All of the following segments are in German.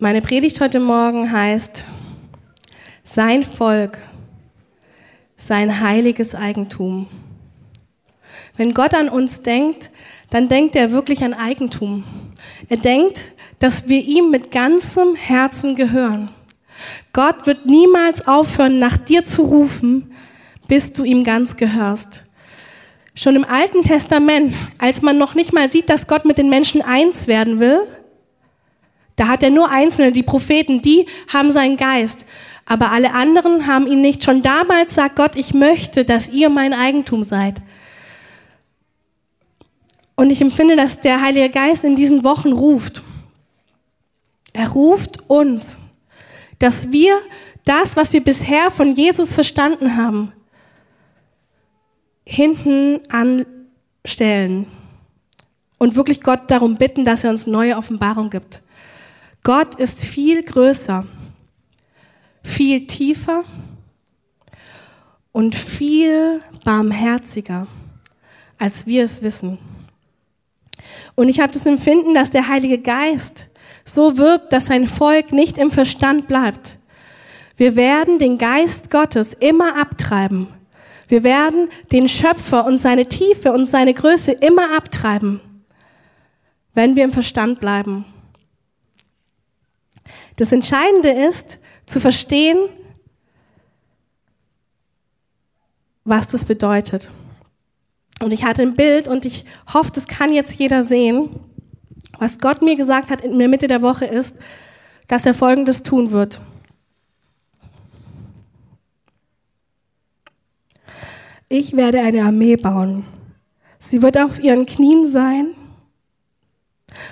Meine Predigt heute Morgen heißt Sein Volk, sein heiliges Eigentum. Wenn Gott an uns denkt, dann denkt er wirklich an Eigentum. Er denkt, dass wir ihm mit ganzem Herzen gehören. Gott wird niemals aufhören, nach dir zu rufen, bis du ihm ganz gehörst. Schon im Alten Testament, als man noch nicht mal sieht, dass Gott mit den Menschen eins werden will, da hat er nur Einzelne, die Propheten, die haben seinen Geist. Aber alle anderen haben ihn nicht. Schon damals sagt Gott, ich möchte, dass ihr mein Eigentum seid. Und ich empfinde, dass der Heilige Geist in diesen Wochen ruft. Er ruft uns, dass wir das, was wir bisher von Jesus verstanden haben, hinten anstellen und wirklich Gott darum bitten, dass er uns neue Offenbarung gibt. Gott ist viel größer, viel tiefer und viel barmherziger, als wir es wissen. Und ich habe das Empfinden, dass der Heilige Geist so wirbt, dass sein Volk nicht im Verstand bleibt. Wir werden den Geist Gottes immer abtreiben. Wir werden den Schöpfer und seine Tiefe und seine Größe immer abtreiben, wenn wir im Verstand bleiben. Das Entscheidende ist, zu verstehen, was das bedeutet. Und ich hatte ein Bild und ich hoffe, das kann jetzt jeder sehen. Was Gott mir gesagt hat in der Mitte der Woche ist, dass er Folgendes tun wird. Ich werde eine Armee bauen. Sie wird auf ihren Knien sein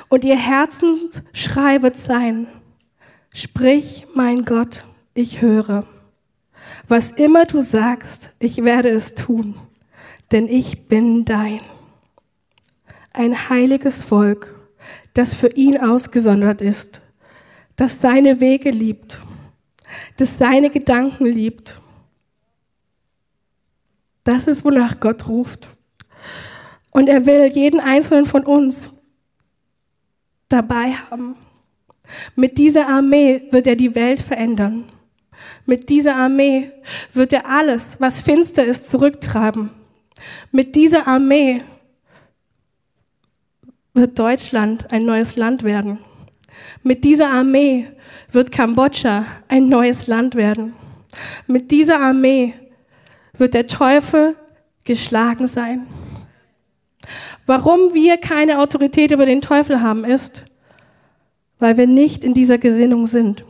und ihr Herzensschrei wird sein, Sprich, mein Gott, ich höre. Was immer du sagst, ich werde es tun, denn ich bin dein. Ein heiliges Volk, das für ihn ausgesondert ist, das seine Wege liebt, das seine Gedanken liebt. Das ist, wonach Gott ruft. Und er will jeden einzelnen von uns dabei haben. Mit dieser Armee wird er die Welt verändern. Mit dieser Armee wird er alles, was finster ist, zurücktreiben. Mit dieser Armee wird Deutschland ein neues Land werden. Mit dieser Armee wird Kambodscha ein neues Land werden. Mit dieser Armee wird der Teufel geschlagen sein. Warum wir keine Autorität über den Teufel haben, ist, weil wir nicht in dieser Gesinnung sind.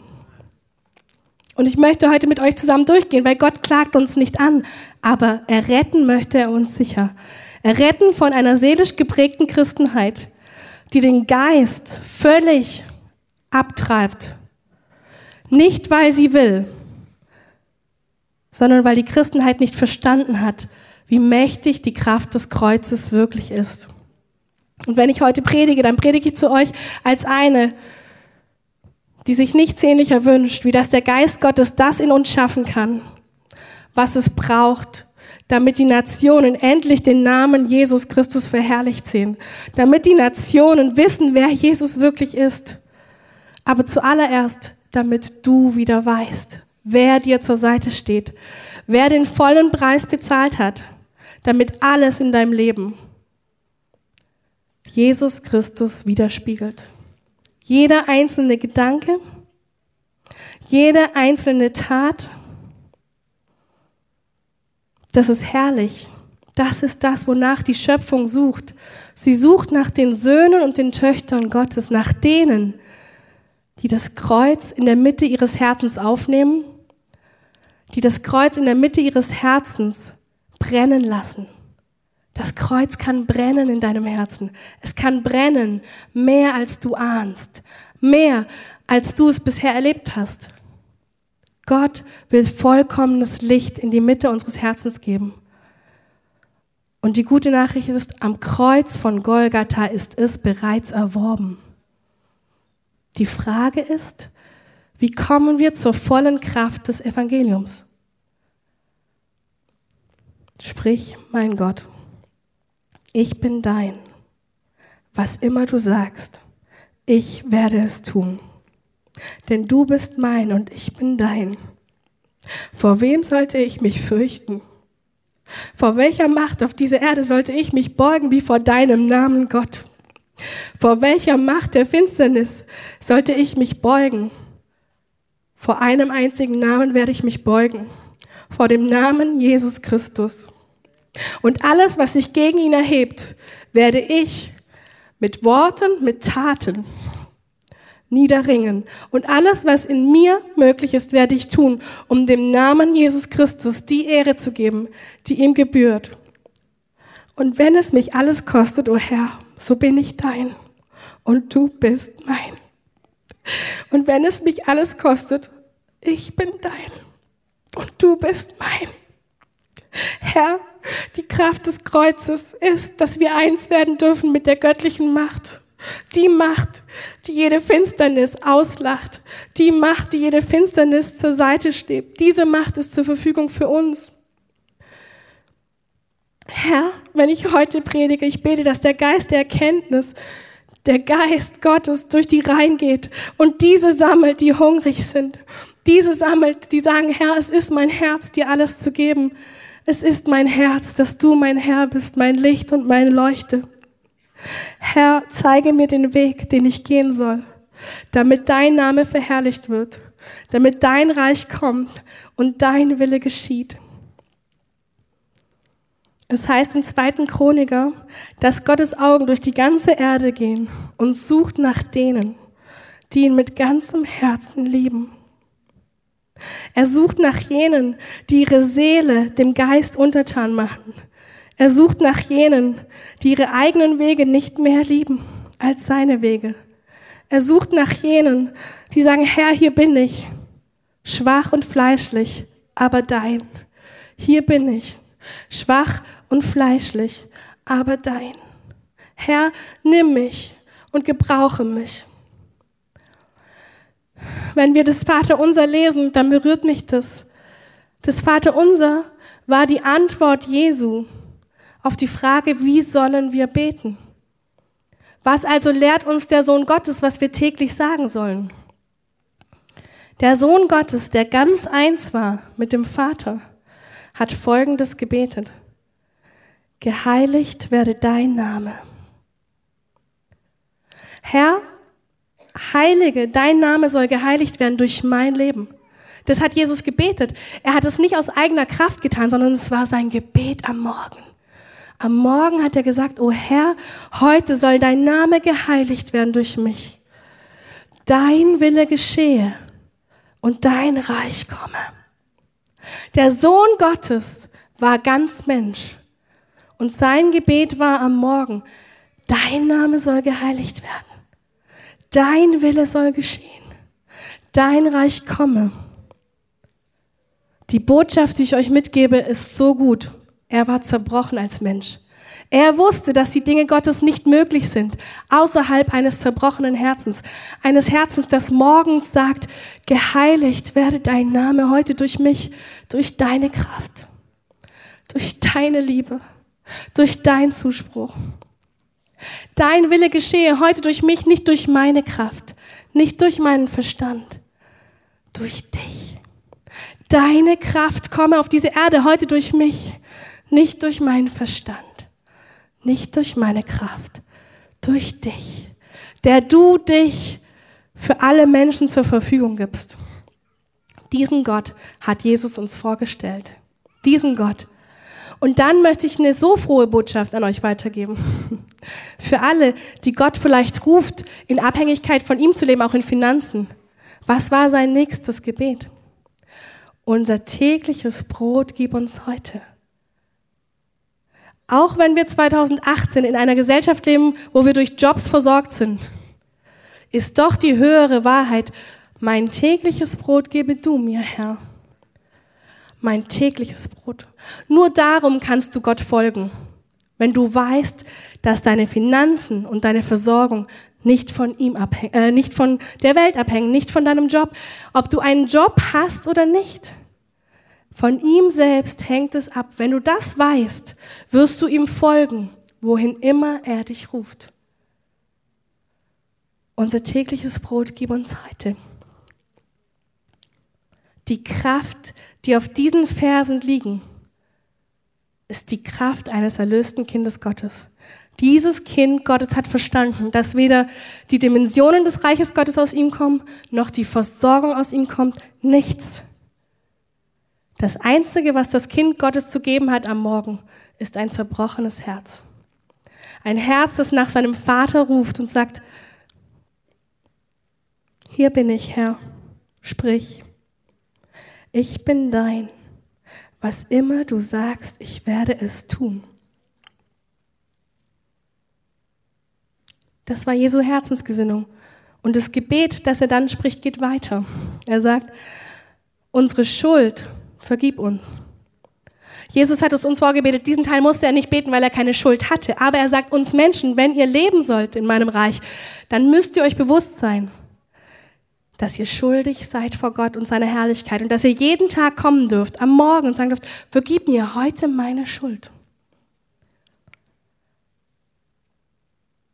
Und ich möchte heute mit euch zusammen durchgehen, weil Gott klagt uns nicht an, aber erretten möchte er uns sicher. Erretten von einer seelisch geprägten Christenheit, die den Geist völlig abtreibt. Nicht, weil sie will, sondern weil die Christenheit nicht verstanden hat, wie mächtig die Kraft des Kreuzes wirklich ist. Und wenn ich heute predige, dann predige ich zu euch als eine, die sich nichts sehnlicher wünscht, wie dass der Geist Gottes das in uns schaffen kann, was es braucht, damit die Nationen endlich den Namen Jesus Christus verherrlicht sehen, damit die Nationen wissen, wer Jesus wirklich ist. Aber zuallererst, damit du wieder weißt, wer dir zur Seite steht, wer den vollen Preis bezahlt hat, damit alles in deinem Leben Jesus Christus widerspiegelt. Jeder einzelne Gedanke, jede einzelne Tat, das ist herrlich. Das ist das, wonach die Schöpfung sucht. Sie sucht nach den Söhnen und den Töchtern Gottes, nach denen, die das Kreuz in der Mitte ihres Herzens aufnehmen, die das Kreuz in der Mitte ihres Herzens brennen lassen. Das Kreuz kann brennen in deinem Herzen. Es kann brennen mehr als du ahnst, mehr als du es bisher erlebt hast. Gott will vollkommenes Licht in die Mitte unseres Herzens geben. Und die gute Nachricht ist, am Kreuz von Golgatha ist es bereits erworben. Die Frage ist, wie kommen wir zur vollen Kraft des Evangeliums? Sprich, mein Gott ich bin dein. Was immer du sagst, ich werde es tun, denn du bist mein und ich bin dein. Vor wem sollte ich mich fürchten? Vor welcher Macht auf dieser Erde sollte ich mich beugen wie vor deinem Namen Gott? Vor welcher Macht der Finsternis sollte ich mich beugen? Vor einem einzigen Namen werde ich mich beugen. Vor dem Namen Jesus Christus. Und alles, was sich gegen ihn erhebt, werde ich mit Worten, mit Taten niederringen. Und alles, was in mir möglich ist, werde ich tun, um dem Namen Jesus Christus die Ehre zu geben, die ihm gebührt. Und wenn es mich alles kostet, o oh Herr, so bin ich dein und du bist mein. Und wenn es mich alles kostet, ich bin dein und du bist mein. Herr, die Kraft des Kreuzes ist, dass wir eins werden dürfen mit der göttlichen Macht. Die Macht, die jede Finsternis auslacht. Die Macht, die jede Finsternis zur Seite steht. Diese Macht ist zur Verfügung für uns. Herr, wenn ich heute predige, ich bete, dass der Geist der Erkenntnis, der Geist Gottes durch die Reihen geht und diese sammelt, die hungrig sind. Diese sammelt, die sagen, Herr, es ist mein Herz, dir alles zu geben. Es ist mein Herz, dass du mein Herr bist, mein Licht und meine Leuchte. Herr, zeige mir den Weg, den ich gehen soll, damit dein Name verherrlicht wird, damit dein Reich kommt und dein Wille geschieht. Es heißt im zweiten Chroniker, dass Gottes Augen durch die ganze Erde gehen und sucht nach denen, die ihn mit ganzem Herzen lieben. Er sucht nach jenen, die ihre Seele dem Geist untertan machen. Er sucht nach jenen, die ihre eigenen Wege nicht mehr lieben als seine Wege. Er sucht nach jenen, die sagen, Herr, hier bin ich, schwach und fleischlich, aber dein. Hier bin ich, schwach und fleischlich, aber dein. Herr, nimm mich und gebrauche mich. Wenn wir das Vaterunser lesen, dann berührt mich das. Das Vaterunser war die Antwort Jesu auf die Frage, wie sollen wir beten? Was also lehrt uns der Sohn Gottes, was wir täglich sagen sollen? Der Sohn Gottes, der ganz eins war mit dem Vater, hat Folgendes gebetet. Geheiligt werde dein Name. Herr, heilige, dein Name soll geheiligt werden durch mein Leben. Das hat Jesus gebetet. Er hat es nicht aus eigener Kraft getan, sondern es war sein Gebet am Morgen. Am Morgen hat er gesagt, O Herr, heute soll dein Name geheiligt werden durch mich. Dein Wille geschehe und dein Reich komme. Der Sohn Gottes war ganz Mensch und sein Gebet war am Morgen, dein Name soll geheiligt werden. Dein Wille soll geschehen. Dein Reich komme. Die Botschaft, die ich euch mitgebe, ist so gut. Er war zerbrochen als Mensch. Er wusste, dass die Dinge Gottes nicht möglich sind, außerhalb eines zerbrochenen Herzens. Eines Herzens, das morgens sagt, geheiligt werde dein Name heute durch mich, durch deine Kraft, durch deine Liebe, durch deinen Zuspruch. Dein Wille geschehe heute durch mich, nicht durch meine Kraft, nicht durch meinen Verstand, durch dich. Deine Kraft komme auf diese Erde heute durch mich, nicht durch meinen Verstand, nicht durch meine Kraft, durch dich, der du dich für alle Menschen zur Verfügung gibst. Diesen Gott hat Jesus uns vorgestellt. Diesen Gott. Und dann möchte ich eine so frohe Botschaft an euch weitergeben. Für alle, die Gott vielleicht ruft, in Abhängigkeit von ihm zu leben, auch in Finanzen. Was war sein nächstes Gebet? Unser tägliches Brot gib uns heute. Auch wenn wir 2018 in einer Gesellschaft leben, wo wir durch Jobs versorgt sind, ist doch die höhere Wahrheit, mein tägliches Brot gebe du mir, Herr mein tägliches Brot. Nur darum kannst du Gott folgen, wenn du weißt, dass deine Finanzen und deine Versorgung nicht von ihm abhängen, äh, nicht von der Welt abhängen, nicht von deinem Job, ob du einen Job hast oder nicht. Von ihm selbst hängt es ab. Wenn du das weißt, wirst du ihm folgen, wohin immer er dich ruft. Unser tägliches Brot gib uns heute. Die Kraft, die auf diesen Versen liegen, ist die Kraft eines erlösten Kindes Gottes. Dieses Kind Gottes hat verstanden, dass weder die Dimensionen des Reiches Gottes aus ihm kommen, noch die Versorgung aus ihm kommt, nichts. Das Einzige, was das Kind Gottes zu geben hat am Morgen, ist ein zerbrochenes Herz. Ein Herz, das nach seinem Vater ruft und sagt, hier bin ich, Herr, sprich, ich bin dein, was immer du sagst, ich werde es tun. Das war Jesu Herzensgesinnung. Und das Gebet, das er dann spricht, geht weiter. Er sagt, unsere Schuld, vergib uns. Jesus hat es uns vorgebetet, diesen Teil musste er nicht beten, weil er keine Schuld hatte. Aber er sagt uns Menschen, wenn ihr leben sollt in meinem Reich, dann müsst ihr euch bewusst sein, dass ihr schuldig seid vor Gott und seiner Herrlichkeit und dass ihr jeden Tag kommen dürft, am Morgen und sagen dürft, vergib mir heute meine Schuld.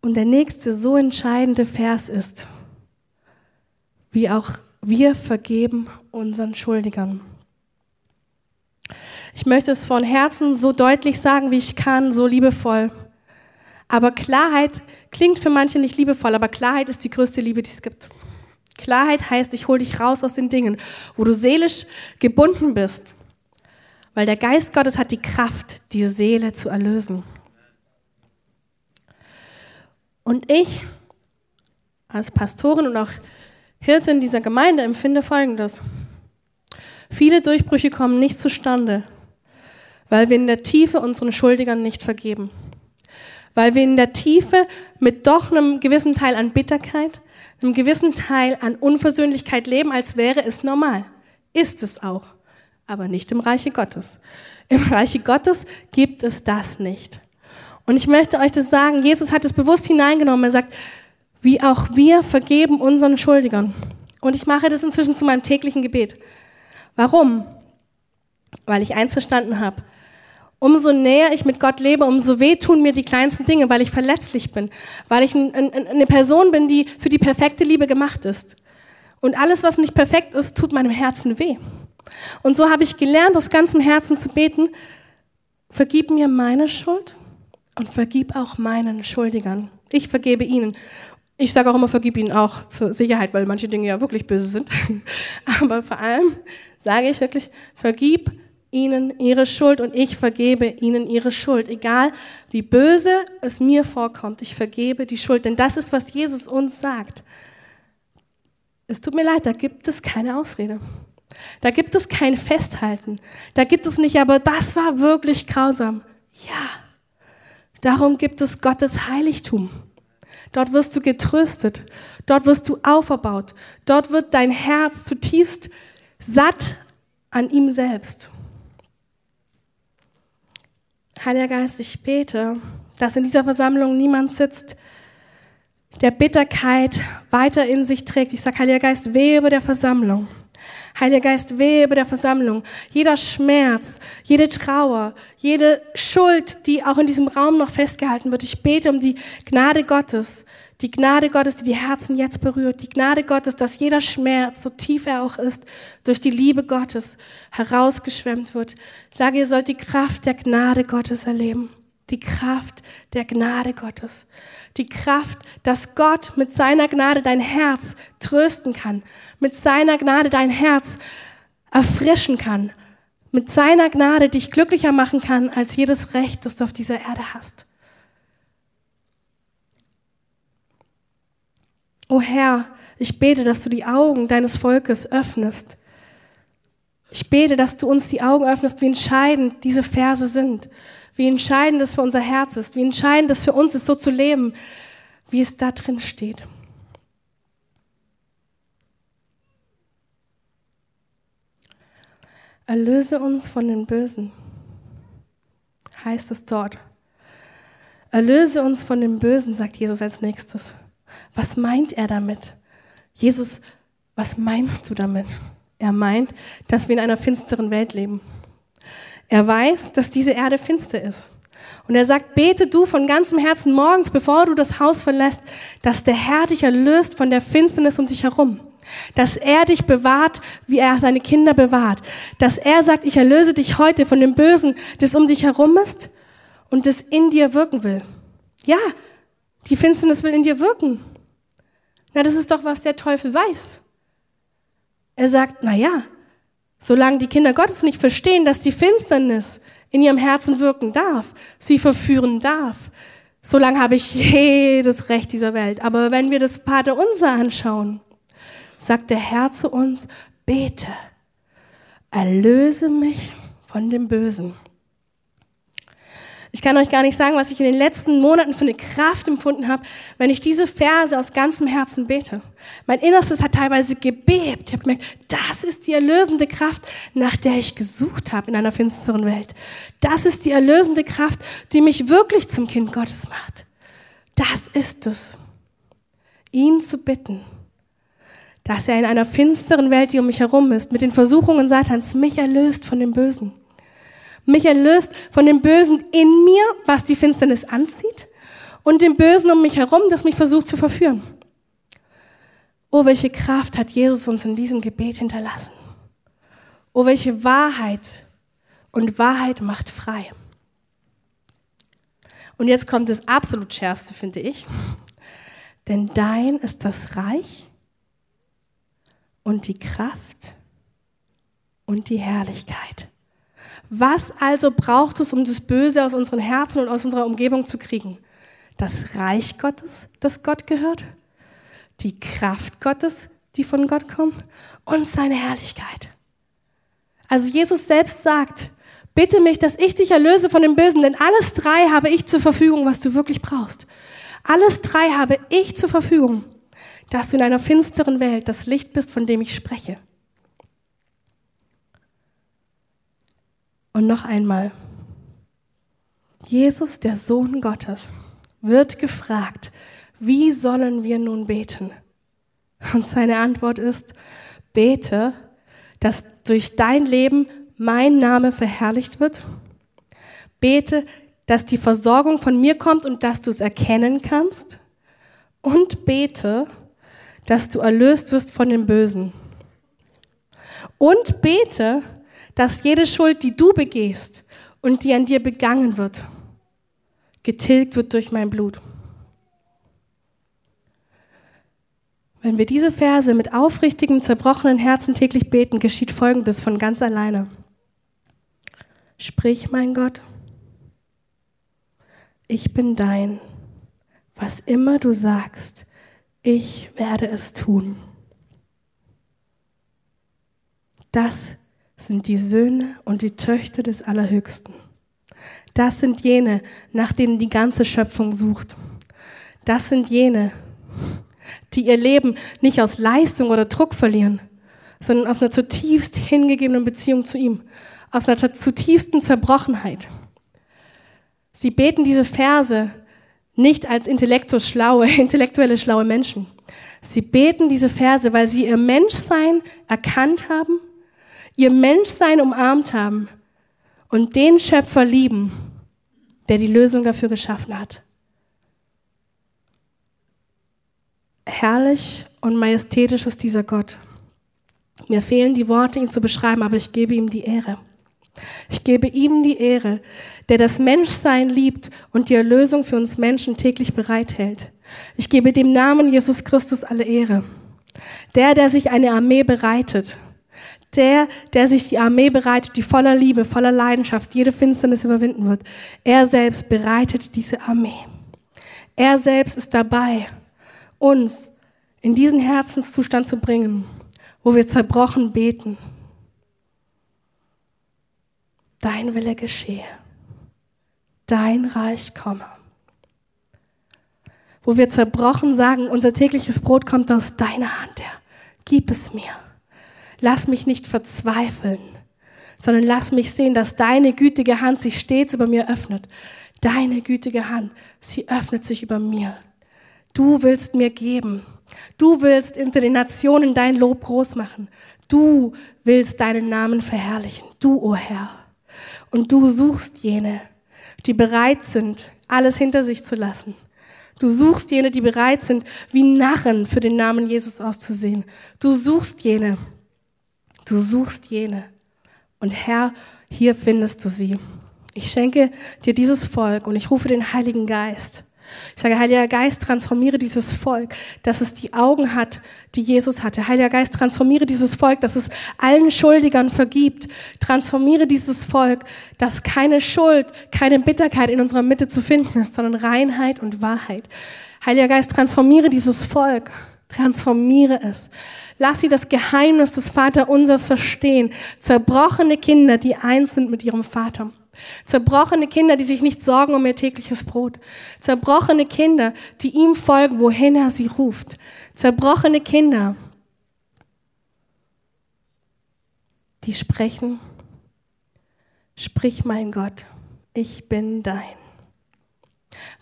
Und der nächste so entscheidende Vers ist, wie auch wir vergeben unseren Schuldigern. Ich möchte es von Herzen so deutlich sagen, wie ich kann, so liebevoll. Aber Klarheit klingt für manche nicht liebevoll, aber Klarheit ist die größte Liebe, die es gibt. Klarheit heißt, ich hole dich raus aus den Dingen, wo du seelisch gebunden bist. Weil der Geist Gottes hat die Kraft, die Seele zu erlösen. Und ich als Pastorin und auch Hirtin dieser Gemeinde empfinde Folgendes. Viele Durchbrüche kommen nicht zustande, weil wir in der Tiefe unseren Schuldigern nicht vergeben. Weil wir in der Tiefe mit doch einem gewissen Teil an Bitterkeit, einem gewissen Teil an Unversöhnlichkeit leben, als wäre es normal. Ist es auch, aber nicht im Reiche Gottes. Im Reiche Gottes gibt es das nicht. Und ich möchte euch das sagen, Jesus hat es bewusst hineingenommen. Er sagt, wie auch wir vergeben unseren Schuldigern. Und ich mache das inzwischen zu meinem täglichen Gebet. Warum? Weil ich eins verstanden habe. Umso näher ich mit Gott lebe, umso weh tun mir die kleinsten Dinge, weil ich verletzlich bin, weil ich ein, ein, eine Person bin, die für die perfekte Liebe gemacht ist. Und alles, was nicht perfekt ist, tut meinem Herzen weh. Und so habe ich gelernt, aus ganzem Herzen zu beten, vergib mir meine Schuld und vergib auch meinen Schuldigern. Ich vergebe ihnen. Ich sage auch immer, vergib ihnen auch zur Sicherheit, weil manche Dinge ja wirklich böse sind. Aber vor allem sage ich wirklich, vergib ihnen ihre Schuld und ich vergebe ihnen ihre Schuld. Egal wie böse es mir vorkommt, ich vergebe die Schuld. Denn das ist, was Jesus uns sagt. Es tut mir leid, da gibt es keine Ausrede. Da gibt es kein Festhalten. Da gibt es nicht, aber das war wirklich grausam. Ja, Darum gibt es Gottes Heiligtum. Dort wirst du getröstet. Dort wirst du auferbaut. Dort wird dein Herz zutiefst satt an ihm selbst. Heiliger Geist, ich bete, dass in dieser Versammlung niemand sitzt, der Bitterkeit weiter in sich trägt. Ich sage, Heiliger Geist, wehe über der Versammlung. Heiliger Geist, wehe über der Versammlung. Jeder Schmerz, jede Trauer, jede Schuld, die auch in diesem Raum noch festgehalten wird. Ich bete um die Gnade Gottes. Die Gnade Gottes, die die Herzen jetzt berührt. Die Gnade Gottes, dass jeder Schmerz, so tief er auch ist, durch die Liebe Gottes herausgeschwemmt wird. Ich sage, ihr sollt die Kraft der Gnade Gottes erleben. Die Kraft der Gnade Gottes. Die Kraft, dass Gott mit seiner Gnade dein Herz trösten kann. Mit seiner Gnade dein Herz erfrischen kann. Mit seiner Gnade dich glücklicher machen kann als jedes Recht, das du auf dieser Erde hast. O Herr, ich bete, dass du die Augen deines Volkes öffnest. Ich bete, dass du uns die Augen öffnest, wie entscheidend diese Verse sind wie entscheidend es für unser Herz ist, wie entscheidend es für uns ist, so zu leben, wie es da drin steht. Erlöse uns von den Bösen, heißt es dort. Erlöse uns von den Bösen, sagt Jesus als nächstes. Was meint er damit? Jesus, was meinst du damit? Er meint, dass wir in einer finsteren Welt leben. Er weiß, dass diese Erde finster ist. Und er sagt, bete du von ganzem Herzen morgens, bevor du das Haus verlässt, dass der Herr dich erlöst von der Finsternis um dich herum. Dass er dich bewahrt, wie er seine Kinder bewahrt. Dass er sagt, ich erlöse dich heute von dem Bösen, das um dich herum ist und das in dir wirken will. Ja, die Finsternis will in dir wirken. Na, das ist doch, was der Teufel weiß. Er sagt, na ja, solange die Kinder Gottes nicht verstehen, dass die Finsternis in ihrem Herzen wirken darf, sie verführen darf, solange habe ich jedes Recht dieser Welt. Aber wenn wir das Pater Unser anschauen, sagt der Herr zu uns, bete, erlöse mich von dem Bösen. Ich kann euch gar nicht sagen, was ich in den letzten Monaten für eine Kraft empfunden habe, wenn ich diese Verse aus ganzem Herzen bete. Mein Innerstes hat teilweise gebebt. Ich habe gemerkt, das ist die erlösende Kraft, nach der ich gesucht habe in einer finsteren Welt. Das ist die erlösende Kraft, die mich wirklich zum Kind Gottes macht. Das ist es. Ihn zu bitten, dass er in einer finsteren Welt, die um mich herum ist, mit den Versuchungen Satans mich erlöst von dem Bösen mich erlöst von dem Bösen in mir, was die Finsternis anzieht, und dem Bösen um mich herum, das mich versucht zu verführen. Oh, welche Kraft hat Jesus uns in diesem Gebet hinterlassen. Oh, welche Wahrheit. Und Wahrheit macht frei. Und jetzt kommt das absolut Schärfste, finde ich. Denn dein ist das Reich und die Kraft und die Herrlichkeit was also braucht es, um das Böse aus unseren Herzen und aus unserer Umgebung zu kriegen? Das Reich Gottes, das Gott gehört, die Kraft Gottes, die von Gott kommt, und seine Herrlichkeit. Also Jesus selbst sagt, bitte mich, dass ich dich erlöse von dem Bösen, denn alles drei habe ich zur Verfügung, was du wirklich brauchst. Alles drei habe ich zur Verfügung, dass du in einer finsteren Welt das Licht bist, von dem ich spreche. Und noch einmal, Jesus, der Sohn Gottes, wird gefragt, wie sollen wir nun beten? Und seine Antwort ist, bete, dass durch dein Leben mein Name verherrlicht wird. Bete, dass die Versorgung von mir kommt und dass du es erkennen kannst. Und bete, dass du erlöst wirst von dem Bösen. Und bete, dass jede Schuld, die du begehst und die an dir begangen wird, getilgt wird durch mein Blut. Wenn wir diese Verse mit aufrichtigem, zerbrochenen Herzen täglich beten, geschieht Folgendes von ganz alleine. Sprich, mein Gott, ich bin dein. Was immer du sagst, ich werde es tun. Das sind die Söhne und die Töchter des Allerhöchsten. Das sind jene, nach denen die ganze Schöpfung sucht. Das sind jene, die ihr Leben nicht aus Leistung oder Druck verlieren, sondern aus einer zutiefst hingegebenen Beziehung zu ihm, aus einer zutiefsten Zerbrochenheit. Sie beten diese Verse nicht als schlaue, intellektuelle schlaue Menschen. Sie beten diese Verse, weil sie ihr Menschsein erkannt haben ihr Menschsein umarmt haben und den Schöpfer lieben, der die Lösung dafür geschaffen hat. Herrlich und majestätisch ist dieser Gott. Mir fehlen die Worte, ihn zu beschreiben, aber ich gebe ihm die Ehre. Ich gebe ihm die Ehre, der das Menschsein liebt und die Erlösung für uns Menschen täglich bereithält. Ich gebe dem Namen Jesus Christus alle Ehre. Der, der sich eine Armee bereitet, der, der sich die Armee bereitet, die voller Liebe, voller Leidenschaft jede Finsternis überwinden wird. Er selbst bereitet diese Armee. Er selbst ist dabei, uns in diesen Herzenszustand zu bringen, wo wir zerbrochen beten. Dein Wille geschehe. Dein Reich komme. Wo wir zerbrochen sagen, unser tägliches Brot kommt aus deiner Hand, Herr. Gib es mir. Lass mich nicht verzweifeln, sondern lass mich sehen, dass deine gütige Hand sich stets über mir öffnet. Deine gütige Hand, sie öffnet sich über mir. Du willst mir geben. Du willst unter den Nationen dein Lob groß machen. Du willst deinen Namen verherrlichen. Du, o oh Herr. Und du suchst jene, die bereit sind, alles hinter sich zu lassen. Du suchst jene, die bereit sind, wie Narren für den Namen Jesus auszusehen. Du suchst jene. Du suchst jene. Und Herr, hier findest du sie. Ich schenke dir dieses Volk und ich rufe den Heiligen Geist. Ich sage, Heiliger Geist, transformiere dieses Volk, dass es die Augen hat, die Jesus hatte. Heiliger Geist, transformiere dieses Volk, dass es allen Schuldigern vergibt. Transformiere dieses Volk, dass keine Schuld, keine Bitterkeit in unserer Mitte zu finden ist, sondern Reinheit und Wahrheit. Heiliger Geist, transformiere dieses Volk. Transformiere es. Lass sie das Geheimnis des Vaterunsers verstehen. Zerbrochene Kinder, die eins sind mit ihrem Vater. Zerbrochene Kinder, die sich nicht sorgen um ihr tägliches Brot. Zerbrochene Kinder, die ihm folgen, wohin er sie ruft. Zerbrochene Kinder, die sprechen, sprich mein Gott, ich bin dein.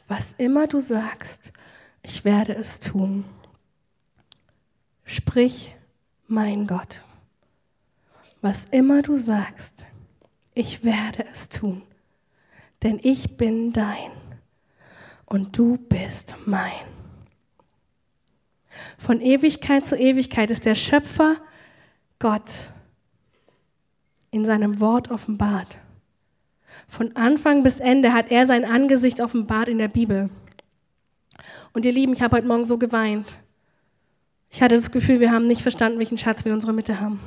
Was immer du sagst, ich werde es tun. Sprich mein Gott. Was immer du sagst, ich werde es tun, denn ich bin dein und du bist mein. Von Ewigkeit zu Ewigkeit ist der Schöpfer Gott in seinem Wort offenbart. Von Anfang bis Ende hat er sein Angesicht offenbart in der Bibel. Und ihr Lieben, ich habe heute Morgen so geweint. Ich hatte das Gefühl, wir haben nicht verstanden, welchen Schatz wir in unserer Mitte haben.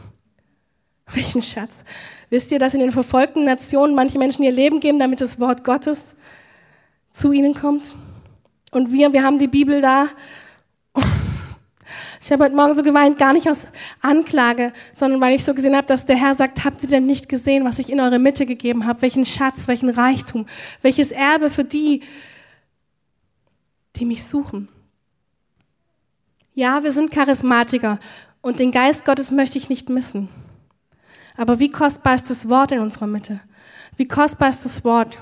Welchen Schatz. Wisst ihr, dass in den verfolgten Nationen manche Menschen ihr Leben geben, damit das Wort Gottes zu ihnen kommt? Und wir, wir haben die Bibel da. Ich habe heute Morgen so geweint, gar nicht aus Anklage, sondern weil ich so gesehen habe, dass der Herr sagt, habt ihr denn nicht gesehen, was ich in eure Mitte gegeben habe? Welchen Schatz, welchen Reichtum, welches Erbe für die, die mich suchen. Ja, wir sind Charismatiker und den Geist Gottes möchte ich nicht missen. Aber wie kostbar ist das Wort in unserer Mitte? Wie kostbar ist das Wort?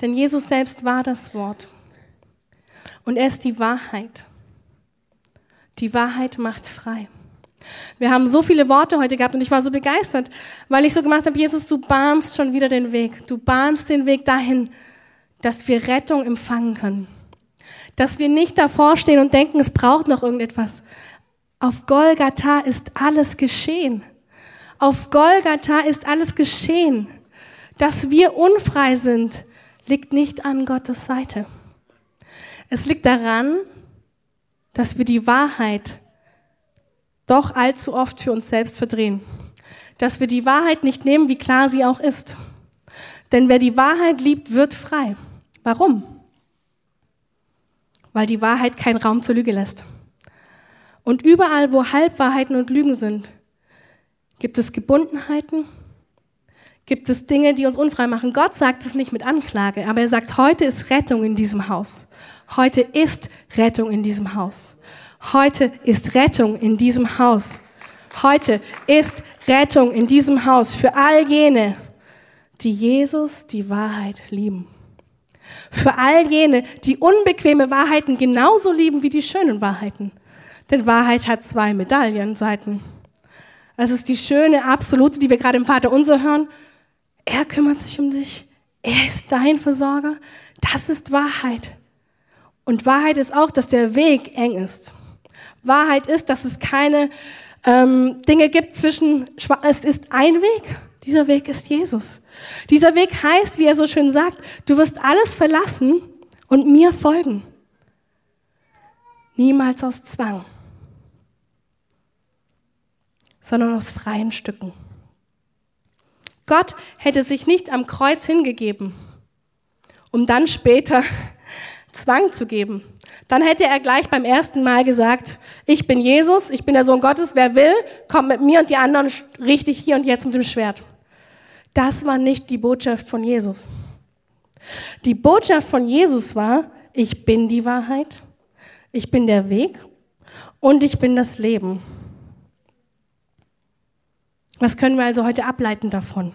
Denn Jesus selbst war das Wort. Und er ist die Wahrheit. Die Wahrheit macht frei. Wir haben so viele Worte heute gehabt und ich war so begeistert, weil ich so gemacht habe, Jesus, du bahnst schon wieder den Weg. Du bahnst den Weg dahin, dass wir Rettung empfangen können. Dass wir nicht davor stehen und denken, es braucht noch irgendetwas. Auf Golgatha ist alles geschehen. Auf Golgatha ist alles geschehen. Dass wir unfrei sind, liegt nicht an Gottes Seite. Es liegt daran, dass wir die Wahrheit doch allzu oft für uns selbst verdrehen. Dass wir die Wahrheit nicht nehmen, wie klar sie auch ist. Denn wer die Wahrheit liebt, wird frei. Warum? Weil die Wahrheit keinen Raum zur Lüge lässt. Und überall, wo Halbwahrheiten und Lügen sind, Gibt es Gebundenheiten? Gibt es Dinge, die uns unfrei machen? Gott sagt es nicht mit Anklage, aber er sagt, heute ist Rettung in diesem Haus. Heute ist Rettung in diesem Haus. Heute ist Rettung in diesem Haus. Heute ist Rettung in diesem Haus für all jene, die Jesus die Wahrheit lieben. Für all jene, die unbequeme Wahrheiten genauso lieben wie die schönen Wahrheiten. Denn Wahrheit hat zwei Medaillenseiten. Das ist die schöne Absolute, die wir gerade im Vater unser hören. Er kümmert sich um dich. Er ist dein Versorger. Das ist Wahrheit. Und Wahrheit ist auch, dass der Weg eng ist. Wahrheit ist, dass es keine ähm, Dinge gibt zwischen, es ist ein Weg. Dieser Weg ist Jesus. Dieser Weg heißt, wie er so schön sagt, du wirst alles verlassen und mir folgen. Niemals aus Zwang sondern aus freien Stücken. Gott hätte sich nicht am Kreuz hingegeben, um dann später Zwang zu geben. Dann hätte er gleich beim ersten Mal gesagt, ich bin Jesus, ich bin der Sohn Gottes, wer will, kommt mit mir und die anderen richtig hier und jetzt mit dem Schwert. Das war nicht die Botschaft von Jesus. Die Botschaft von Jesus war, ich bin die Wahrheit, ich bin der Weg und ich bin das Leben. Was können wir also heute ableiten davon?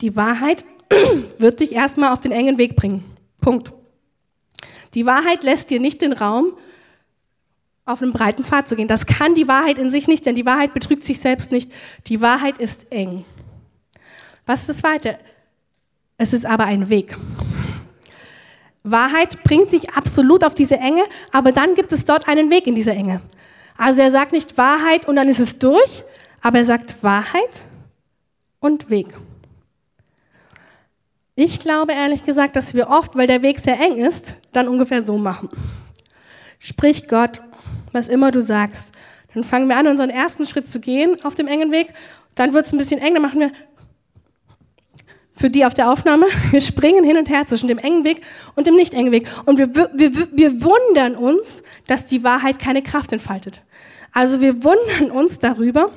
Die Wahrheit wird dich erstmal auf den engen Weg bringen. Punkt. Die Wahrheit lässt dir nicht den Raum, auf einen breiten Pfad zu gehen. Das kann die Wahrheit in sich nicht, denn die Wahrheit betrügt sich selbst nicht. Die Wahrheit ist eng. Was ist das Zweite? Es ist aber ein Weg. Wahrheit bringt dich absolut auf diese Enge, aber dann gibt es dort einen Weg in dieser Enge. Also er sagt nicht Wahrheit und dann ist es durch, aber er sagt Wahrheit und Weg. Ich glaube ehrlich gesagt, dass wir oft, weil der Weg sehr eng ist, dann ungefähr so machen. Sprich Gott, was immer du sagst. Dann fangen wir an, unseren ersten Schritt zu gehen auf dem engen Weg. Dann wird es ein bisschen eng, dann machen wir für die auf der Aufnahme, wir springen hin und her zwischen dem engen Weg und dem nicht engen Weg. Und wir, wir, wir wundern uns, dass die Wahrheit keine Kraft entfaltet. Also wir wundern uns darüber,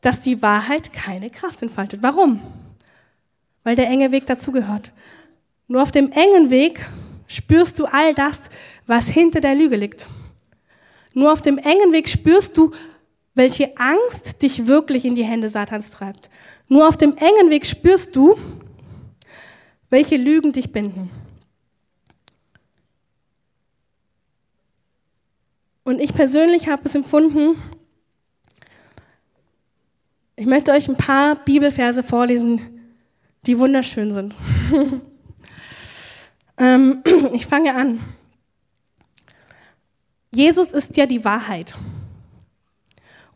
dass die Wahrheit keine Kraft entfaltet. Warum? weil der enge Weg dazugehört. Nur auf dem engen Weg spürst du all das, was hinter der Lüge liegt. Nur auf dem engen Weg spürst du, welche Angst dich wirklich in die Hände Satans treibt. Nur auf dem engen Weg spürst du, welche Lügen dich binden. Und ich persönlich habe es empfunden, ich möchte euch ein paar Bibelverse vorlesen, die wunderschön sind. ähm, ich fange an. Jesus ist ja die Wahrheit.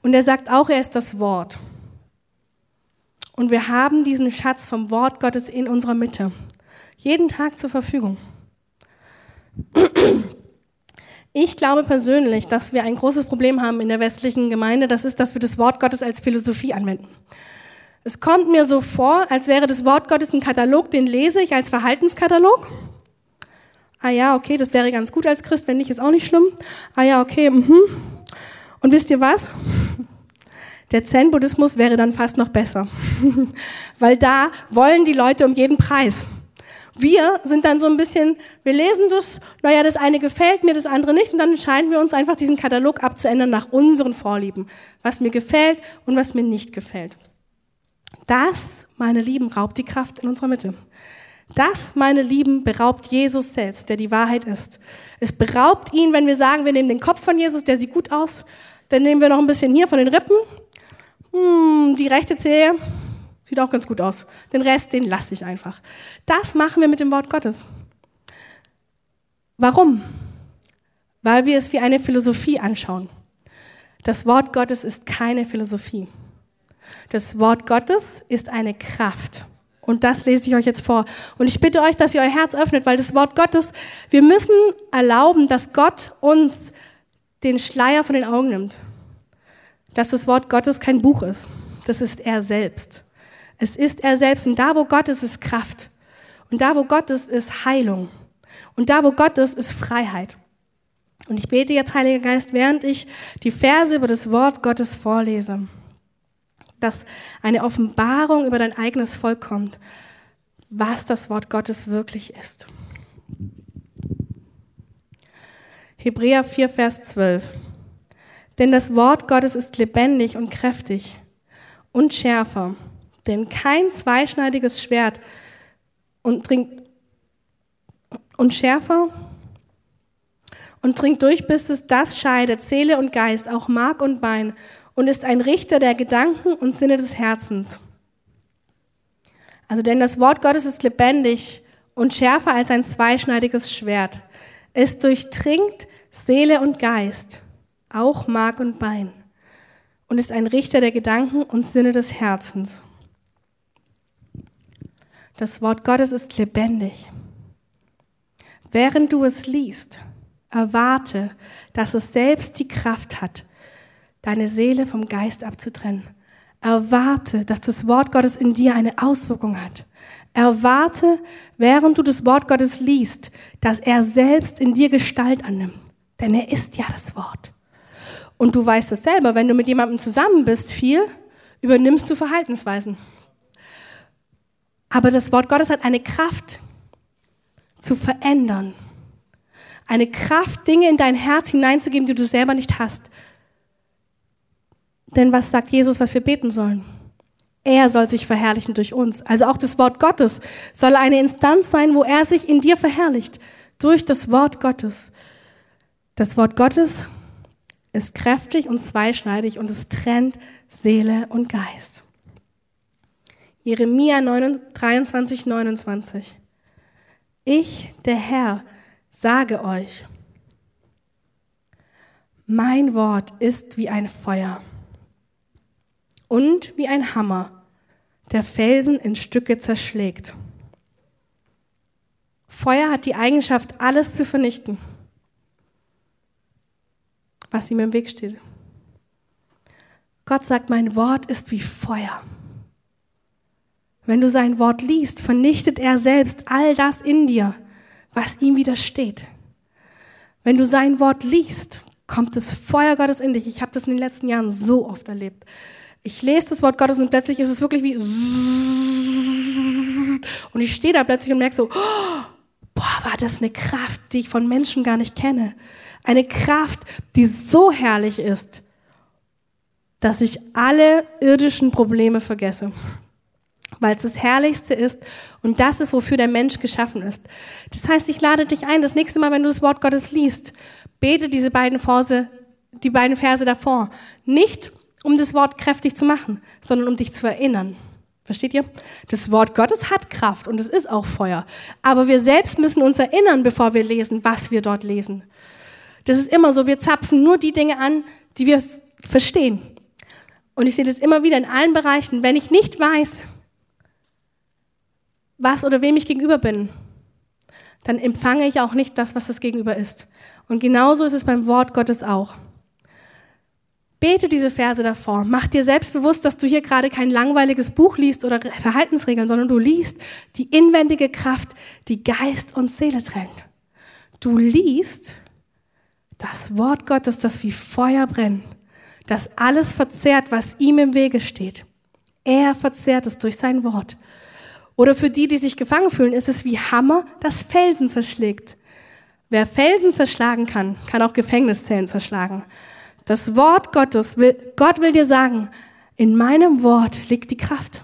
Und er sagt auch, er ist das Wort. Und wir haben diesen Schatz vom Wort Gottes in unserer Mitte. Jeden Tag zur Verfügung. Ich glaube persönlich, dass wir ein großes Problem haben in der westlichen Gemeinde. Das ist, dass wir das Wort Gottes als Philosophie anwenden. Es kommt mir so vor, als wäre das Wort Gottes ein Katalog, den lese ich als Verhaltenskatalog. Ah ja, okay, das wäre ganz gut als Christ, wenn nicht, ist auch nicht schlimm. Ah ja, okay, mhm. Und wisst ihr was? Der Zen-Buddhismus wäre dann fast noch besser. Weil da wollen die Leute um jeden Preis. Wir sind dann so ein bisschen, wir lesen das, naja, das eine gefällt mir, das andere nicht, und dann entscheiden wir uns einfach, diesen Katalog abzuändern nach unseren Vorlieben, was mir gefällt und was mir nicht gefällt. Das, meine Lieben, raubt die Kraft in unserer Mitte. Das, meine Lieben, beraubt Jesus selbst, der die Wahrheit ist. Es beraubt ihn, wenn wir sagen, wir nehmen den Kopf von Jesus, der sieht gut aus, dann nehmen wir noch ein bisschen hier von den Rippen. Hm, die rechte Zehe sieht auch ganz gut aus. Den Rest, den lasse ich einfach. Das machen wir mit dem Wort Gottes. Warum? Weil wir es wie eine Philosophie anschauen. Das Wort Gottes ist keine Philosophie. Das Wort Gottes ist eine Kraft. Und das lese ich euch jetzt vor. Und ich bitte euch, dass ihr euer Herz öffnet, weil das Wort Gottes, wir müssen erlauben, dass Gott uns den Schleier von den Augen nimmt. Dass das Wort Gottes kein Buch ist. Das ist er selbst. Es ist er selbst. Und da, wo Gott ist, ist Kraft. Und da, wo Gott ist, ist Heilung. Und da, wo Gott ist, ist Freiheit. Und ich bete jetzt, Heiliger Geist, während ich die Verse über das Wort Gottes vorlese dass eine Offenbarung über dein eigenes Volk kommt, was das Wort Gottes wirklich ist. Hebräer 4, Vers 12. Denn das Wort Gottes ist lebendig und kräftig und schärfer, denn kein zweischneidiges Schwert und dringt und schärfer und dringt durch, bis es das scheidet, Seele und Geist, auch Mark und Bein und ist ein Richter der Gedanken und Sinne des Herzens. Also denn das Wort Gottes ist lebendig und schärfer als ein zweischneidiges Schwert. Es durchdringt Seele und Geist, auch Mark und Bein und ist ein Richter der Gedanken und Sinne des Herzens. Das Wort Gottes ist lebendig. Während du es liest, erwarte, dass es selbst die Kraft hat, deine Seele vom Geist abzutrennen. Erwarte, dass das Wort Gottes in dir eine Auswirkung hat. Erwarte, während du das Wort Gottes liest, dass er selbst in dir Gestalt annimmt. Denn er ist ja das Wort. Und du weißt es selber, wenn du mit jemandem zusammen bist, viel, übernimmst du Verhaltensweisen. Aber das Wort Gottes hat eine Kraft zu verändern. Eine Kraft, Dinge in dein Herz hineinzugeben, die du selber nicht hast. Denn was sagt Jesus, was wir beten sollen? Er soll sich verherrlichen durch uns. Also auch das Wort Gottes soll eine Instanz sein, wo er sich in dir verherrlicht. Durch das Wort Gottes. Das Wort Gottes ist kräftig und zweischneidig und es trennt Seele und Geist. Jeremia 23, 29. Ich, der Herr, sage euch, mein Wort ist wie ein Feuer und wie ein Hammer, der Felsen in Stücke zerschlägt. Feuer hat die Eigenschaft, alles zu vernichten, was ihm im Weg steht. Gott sagt, mein Wort ist wie Feuer. Wenn du sein Wort liest, vernichtet er selbst all das in dir, was ihm widersteht. Wenn du sein Wort liest, kommt das Feuer Gottes in dich. Ich habe das in den letzten Jahren so oft erlebt. Ich lese das Wort Gottes und plötzlich ist es wirklich wie und ich stehe da plötzlich und merke so, boah, war das eine Kraft, die ich von Menschen gar nicht kenne. Eine Kraft, die so herrlich ist, dass ich alle irdischen Probleme vergesse weil es das Herrlichste ist und das ist, wofür der Mensch geschaffen ist. Das heißt, ich lade dich ein, das nächste Mal, wenn du das Wort Gottes liest, bete diese beiden Verse, die beiden Verse davor. Nicht, um das Wort kräftig zu machen, sondern um dich zu erinnern. Versteht ihr? Das Wort Gottes hat Kraft und es ist auch Feuer. Aber wir selbst müssen uns erinnern, bevor wir lesen, was wir dort lesen. Das ist immer so, wir zapfen nur die Dinge an, die wir verstehen. Und ich sehe das immer wieder in allen Bereichen. Wenn ich nicht weiß, was oder wem ich gegenüber bin, dann empfange ich auch nicht das, was das Gegenüber ist. Und genauso ist es beim Wort Gottes auch. Bete diese Verse davor. Mach dir selbst bewusst, dass du hier gerade kein langweiliges Buch liest oder Verhaltensregeln, sondern du liest die inwendige Kraft, die Geist und Seele trennt. Du liest das Wort Gottes, das wie Feuer brennt, das alles verzehrt, was ihm im Wege steht. Er verzehrt es durch sein Wort. Oder für die, die sich gefangen fühlen, ist es wie Hammer, das Felsen zerschlägt. Wer Felsen zerschlagen kann, kann auch Gefängniszellen zerschlagen. Das Wort Gottes, will, Gott will dir sagen, in meinem Wort liegt die Kraft.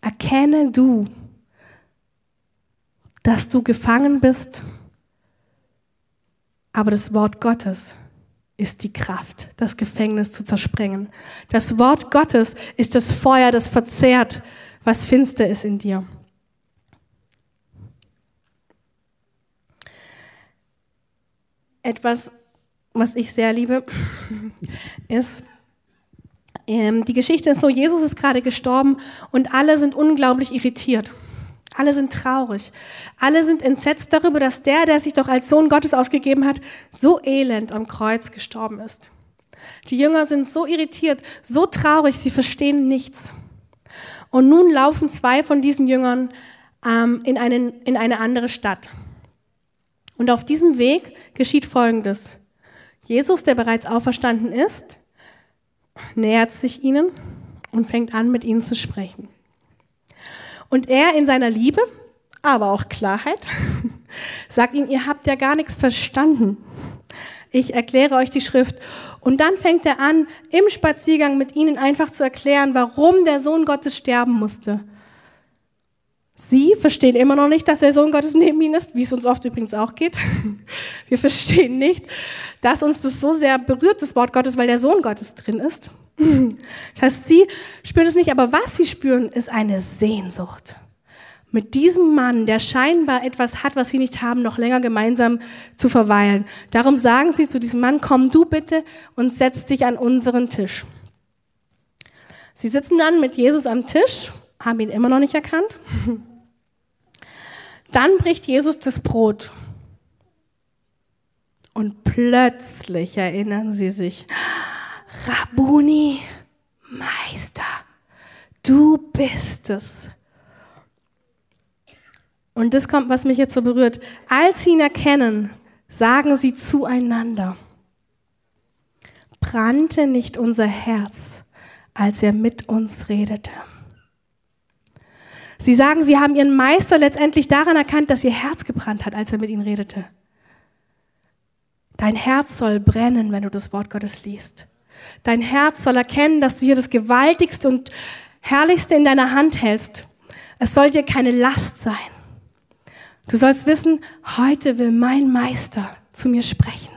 Erkenne du, dass du gefangen bist, aber das Wort Gottes ist die Kraft, das Gefängnis zu zersprengen. Das Wort Gottes ist das Feuer, das verzehrt, was finster ist in dir. Etwas, was ich sehr liebe, ist, ähm, die Geschichte ist so, Jesus ist gerade gestorben und alle sind unglaublich irritiert. Alle sind traurig. Alle sind entsetzt darüber, dass der, der sich doch als Sohn Gottes ausgegeben hat, so elend am Kreuz gestorben ist. Die Jünger sind so irritiert, so traurig, sie verstehen nichts. Und nun laufen zwei von diesen Jüngern ähm, in, einen, in eine andere Stadt. Und auf diesem Weg geschieht Folgendes. Jesus, der bereits auferstanden ist, nähert sich ihnen und fängt an, mit ihnen zu sprechen. Und er in seiner Liebe, aber auch Klarheit, sagt ihnen, ihr habt ja gar nichts verstanden. Ich erkläre euch die Schrift. Und dann fängt er an, im Spaziergang mit ihnen einfach zu erklären, warum der Sohn Gottes sterben musste. Sie verstehen immer noch nicht, dass der Sohn Gottes neben ihnen ist, wie es uns oft übrigens auch geht. Wir verstehen nicht, dass uns das so sehr berührt, das Wort Gottes, weil der Sohn Gottes drin ist. Das heißt, sie spüren es nicht, aber was sie spüren, ist eine Sehnsucht mit diesem Mann, der scheinbar etwas hat, was sie nicht haben, noch länger gemeinsam zu verweilen. Darum sagen sie zu diesem Mann, komm du bitte und setz dich an unseren Tisch. Sie sitzen dann mit Jesus am Tisch, haben ihn immer noch nicht erkannt. Dann bricht Jesus das Brot. Und plötzlich erinnern sie sich, Rabuni, Meister, du bist es und das kommt, was mich jetzt so berührt. Als sie ihn erkennen, sagen sie zueinander, brannte nicht unser Herz, als er mit uns redete. Sie sagen, sie haben ihren Meister letztendlich daran erkannt, dass ihr Herz gebrannt hat, als er mit ihnen redete. Dein Herz soll brennen, wenn du das Wort Gottes liest. Dein Herz soll erkennen, dass du hier das Gewaltigste und Herrlichste in deiner Hand hältst. Es soll dir keine Last sein. Du sollst wissen, heute will mein Meister zu mir sprechen.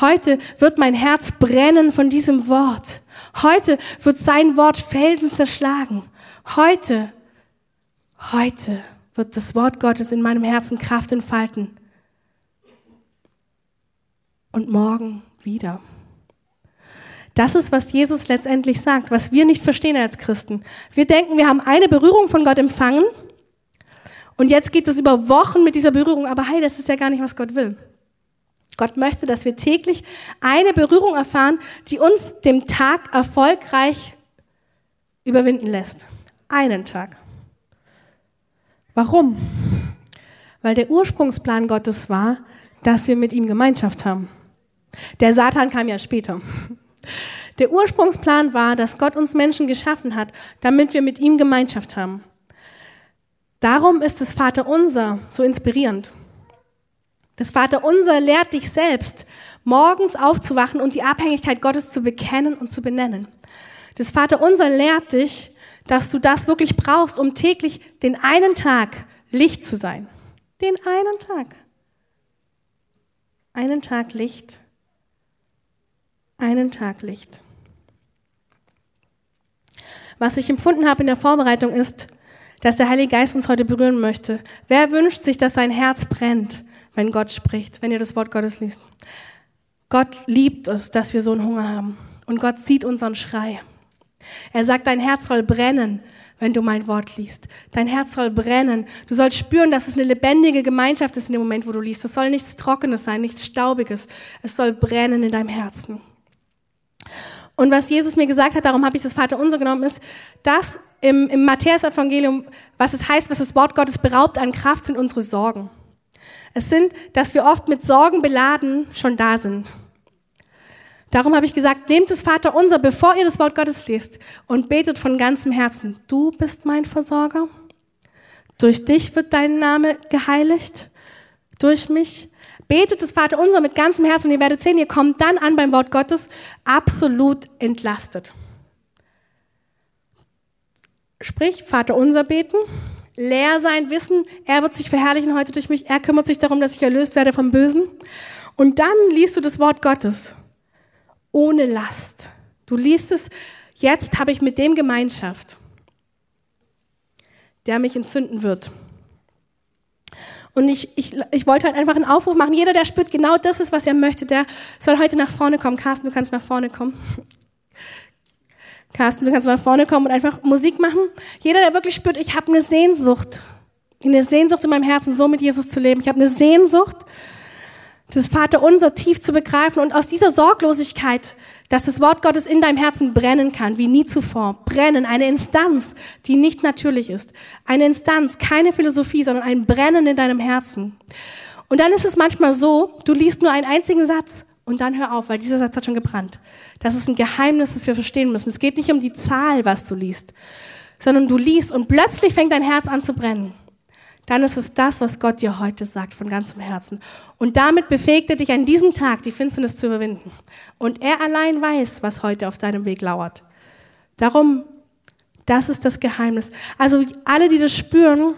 Heute wird mein Herz brennen von diesem Wort. Heute wird sein Wort Felsen zerschlagen. Heute, heute wird das Wort Gottes in meinem Herzen Kraft entfalten. Und morgen wieder. Das ist, was Jesus letztendlich sagt, was wir nicht verstehen als Christen. Wir denken, wir haben eine Berührung von Gott empfangen und jetzt geht es über Wochen mit dieser Berührung, aber hey, das ist ja gar nicht, was Gott will. Gott möchte, dass wir täglich eine Berührung erfahren, die uns dem Tag erfolgreich überwinden lässt. Einen Tag. Warum? Weil der Ursprungsplan Gottes war, dass wir mit ihm Gemeinschaft haben. Der Satan kam ja später. Der Ursprungsplan war, dass Gott uns Menschen geschaffen hat, damit wir mit ihm Gemeinschaft haben. Darum ist das Vaterunser so inspirierend. Das Vaterunser lehrt dich selbst, morgens aufzuwachen und die Abhängigkeit Gottes zu bekennen und zu benennen. Das Vaterunser lehrt dich, dass du das wirklich brauchst, um täglich den einen Tag Licht zu sein. Den einen Tag. Einen Tag Licht einen Tag Licht. Was ich empfunden habe in der Vorbereitung ist, dass der Heilige Geist uns heute berühren möchte. Wer wünscht sich, dass sein Herz brennt, wenn Gott spricht, wenn ihr das Wort Gottes liest? Gott liebt es, dass wir so einen Hunger haben. Und Gott sieht unseren Schrei. Er sagt, dein Herz soll brennen, wenn du mein Wort liest. Dein Herz soll brennen. Du sollst spüren, dass es eine lebendige Gemeinschaft ist in dem Moment, wo du liest. Es soll nichts Trockenes sein, nichts Staubiges. Es soll brennen in deinem Herzen. Und was Jesus mir gesagt hat, darum habe ich das Vaterunser genommen, ist, dass im, im Matthäus-Evangelium, was es heißt, was das Wort Gottes beraubt an Kraft, sind unsere Sorgen. Es sind, dass wir oft mit Sorgen beladen schon da sind. Darum habe ich gesagt, nehmt das Vaterunser, bevor ihr das Wort Gottes liest und betet von ganzem Herzen. Du bist mein Versorger. Durch dich wird dein Name geheiligt. Durch mich. Betet das Vaterunser mit ganzem Herzen und ihr werdet sehen, ihr kommt dann an beim Wort Gottes absolut entlastet. Sprich, Vaterunser beten, leer sein, wissen, er wird sich verherrlichen heute durch mich, er kümmert sich darum, dass ich erlöst werde vom Bösen. Und dann liest du das Wort Gottes ohne Last. Du liest es, jetzt habe ich mit dem Gemeinschaft, der mich entzünden wird. Und ich, ich, ich wollte halt einfach einen Aufruf machen. Jeder, der spürt, genau das ist, was er möchte, der soll heute nach vorne kommen. Carsten, du kannst nach vorne kommen. Carsten, du kannst nach vorne kommen und einfach Musik machen. Jeder, der wirklich spürt, ich habe eine Sehnsucht, eine Sehnsucht in meinem Herzen, so mit Jesus zu leben. Ich habe eine Sehnsucht, das Vaterunser tief zu begreifen und aus dieser Sorglosigkeit dass das Wort Gottes in deinem Herzen brennen kann, wie nie zuvor. Brennen, eine Instanz, die nicht natürlich ist. Eine Instanz, keine Philosophie, sondern ein Brennen in deinem Herzen. Und dann ist es manchmal so, du liest nur einen einzigen Satz und dann hör auf, weil dieser Satz hat schon gebrannt. Das ist ein Geheimnis, das wir verstehen müssen. Es geht nicht um die Zahl, was du liest, sondern du liest und plötzlich fängt dein Herz an zu brennen dann ist es das, was Gott dir heute sagt von ganzem Herzen. Und damit befähigt er dich an diesem Tag, die Finsternis zu überwinden. Und er allein weiß, was heute auf deinem Weg lauert. Darum, das ist das Geheimnis. Also alle, die das spüren,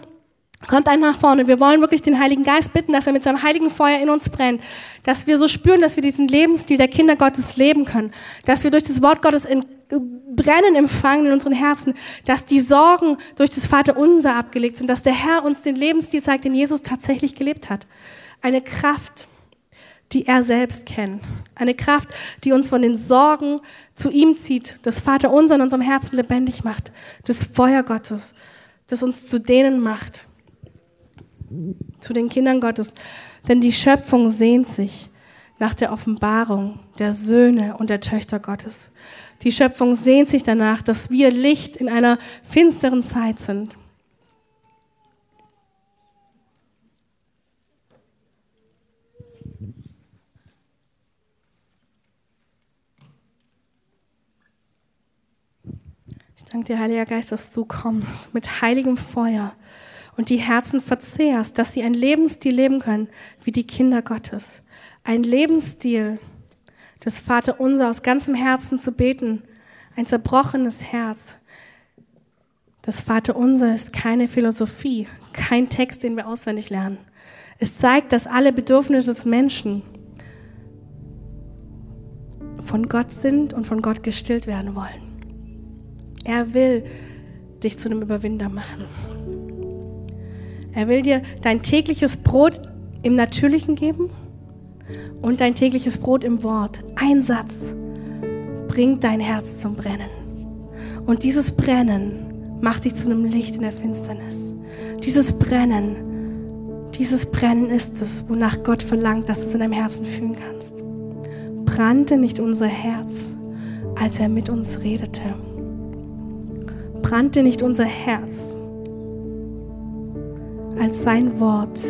kommt einfach nach vorne. Wir wollen wirklich den Heiligen Geist bitten, dass er mit seinem heiligen Feuer in uns brennt. Dass wir so spüren, dass wir diesen Lebensstil der Kinder Gottes leben können. Dass wir durch das Wort Gottes in Brennen empfangen in unseren Herzen, dass die Sorgen durch das Vaterunser abgelegt sind, dass der Herr uns den Lebensstil zeigt, den Jesus tatsächlich gelebt hat. Eine Kraft, die er selbst kennt. Eine Kraft, die uns von den Sorgen zu ihm zieht, das Vaterunser in unserem Herzen lebendig macht. Das Feuer Gottes, das uns zu denen macht, zu den Kindern Gottes. Denn die Schöpfung sehnt sich nach der Offenbarung der Söhne und der Töchter Gottes. Die Schöpfung sehnt sich danach, dass wir Licht in einer finsteren Zeit sind. Ich danke dir, Heiliger Geist, dass du kommst mit heiligem Feuer und die Herzen verzehrst, dass sie ein Lebensstil leben können wie die Kinder Gottes. Ein Lebensstil, das Vater unser aus ganzem Herzen zu beten, ein zerbrochenes Herz. Das Vater unser ist keine Philosophie, kein Text, den wir auswendig lernen. Es zeigt, dass alle Bedürfnisse des Menschen von Gott sind und von Gott gestillt werden wollen. Er will dich zu einem Überwinder machen. Er will dir dein tägliches Brot im Natürlichen geben und dein tägliches Brot im Wort. Ein Satz bringt dein Herz zum Brennen. Und dieses Brennen macht dich zu einem Licht in der Finsternis. Dieses Brennen, dieses Brennen ist es, wonach Gott verlangt, dass du es in deinem Herzen fühlen kannst. Brannte nicht unser Herz, als er mit uns redete? Brannte nicht unser Herz, als sein Wort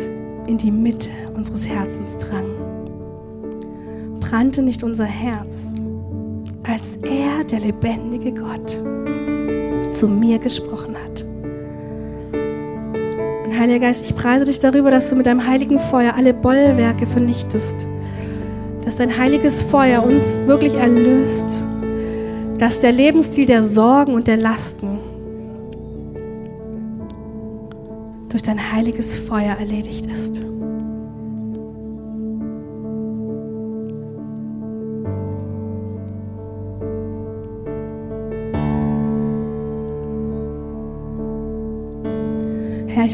in die Mitte unseres Herzens drang? Brannte nicht unser Herz, als er, der lebendige Gott, zu mir gesprochen hat? Und Heiliger Geist, ich preise dich darüber, dass du mit deinem heiligen Feuer alle Bollwerke vernichtest, dass dein heiliges Feuer uns wirklich erlöst, dass der Lebensstil der Sorgen und der Lasten durch dein heiliges Feuer erledigt ist.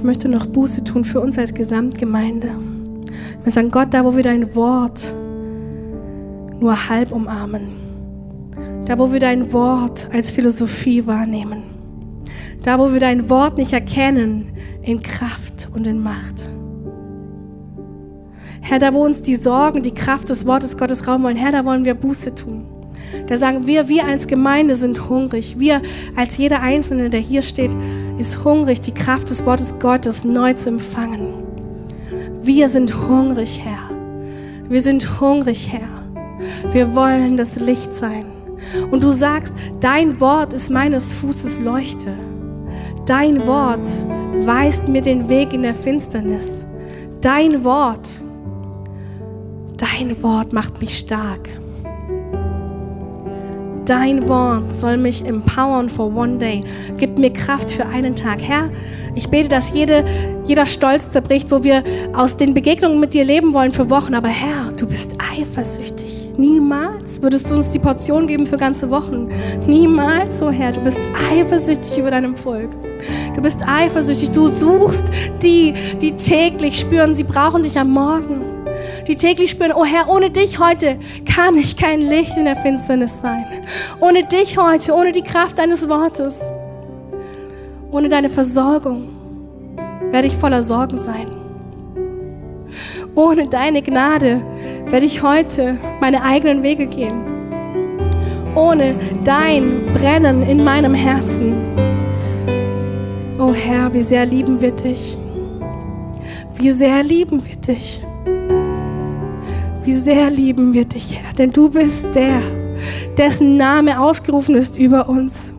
Ich möchte noch Buße tun für uns als Gesamtgemeinde. Wir sagen, Gott, da wo wir dein Wort nur halb umarmen, da wo wir dein Wort als Philosophie wahrnehmen, da wo wir dein Wort nicht erkennen in Kraft und in Macht. Herr, da wo uns die Sorgen, die Kraft des Wortes Gottes Raum wollen, Herr, da wollen wir Buße tun. Da sagen wir, wir als Gemeinde sind hungrig. Wir als jeder Einzelne, der hier steht, ist hungrig, die Kraft des Wortes Gottes neu zu empfangen. Wir sind hungrig, Herr. Wir sind hungrig, Herr. Wir wollen das Licht sein. Und du sagst, dein Wort ist meines Fußes Leuchte. Dein Wort weist mir den Weg in der Finsternis. Dein Wort, dein Wort macht mich stark. Dein Wort soll mich empowern for one day. Gib mir Kraft für einen Tag. Herr, ich bete, dass jede, jeder Stolz zerbricht, wo wir aus den Begegnungen mit dir leben wollen für Wochen. Aber Herr, du bist eifersüchtig. Niemals würdest du uns die Portion geben für ganze Wochen. Niemals, oh Herr, du bist eifersüchtig über deinem Volk. Du bist eifersüchtig. Du suchst die, die täglich spüren, sie brauchen dich am Morgen die täglich spüren, oh Herr, ohne dich heute kann ich kein Licht in der Finsternis sein. Ohne dich heute, ohne die Kraft deines Wortes, ohne deine Versorgung werde ich voller Sorgen sein. Ohne deine Gnade werde ich heute meine eigenen Wege gehen. Ohne dein Brennen in meinem Herzen. Oh Herr, wie sehr lieben wir dich. Wie sehr lieben wir dich. Wie sehr lieben wir dich, Herr, denn du bist der, dessen Name ausgerufen ist über uns.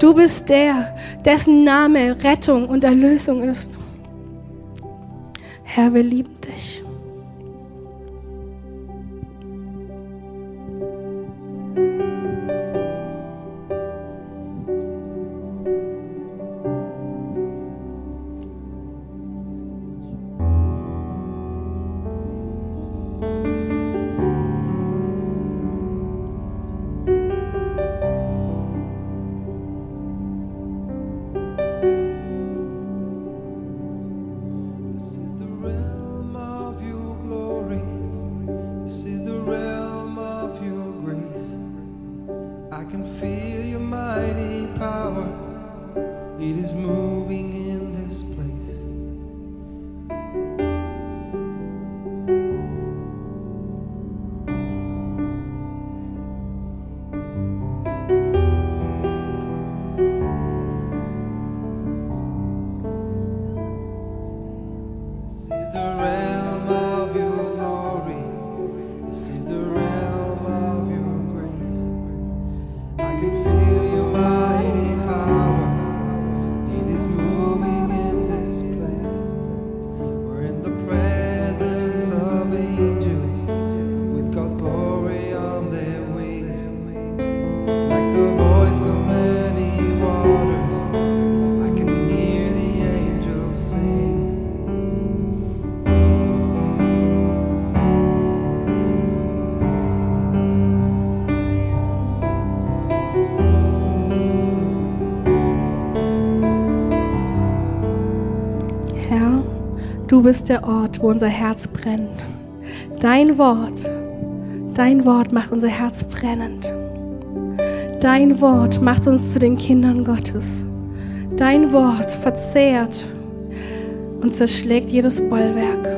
Du bist der, dessen Name Rettung und Erlösung ist. Herr, wir lieben dich. Du bist der Ort, wo unser Herz brennt. Dein Wort, dein Wort macht unser Herz brennend. Dein Wort macht uns zu den Kindern Gottes. Dein Wort verzehrt und zerschlägt jedes Bollwerk.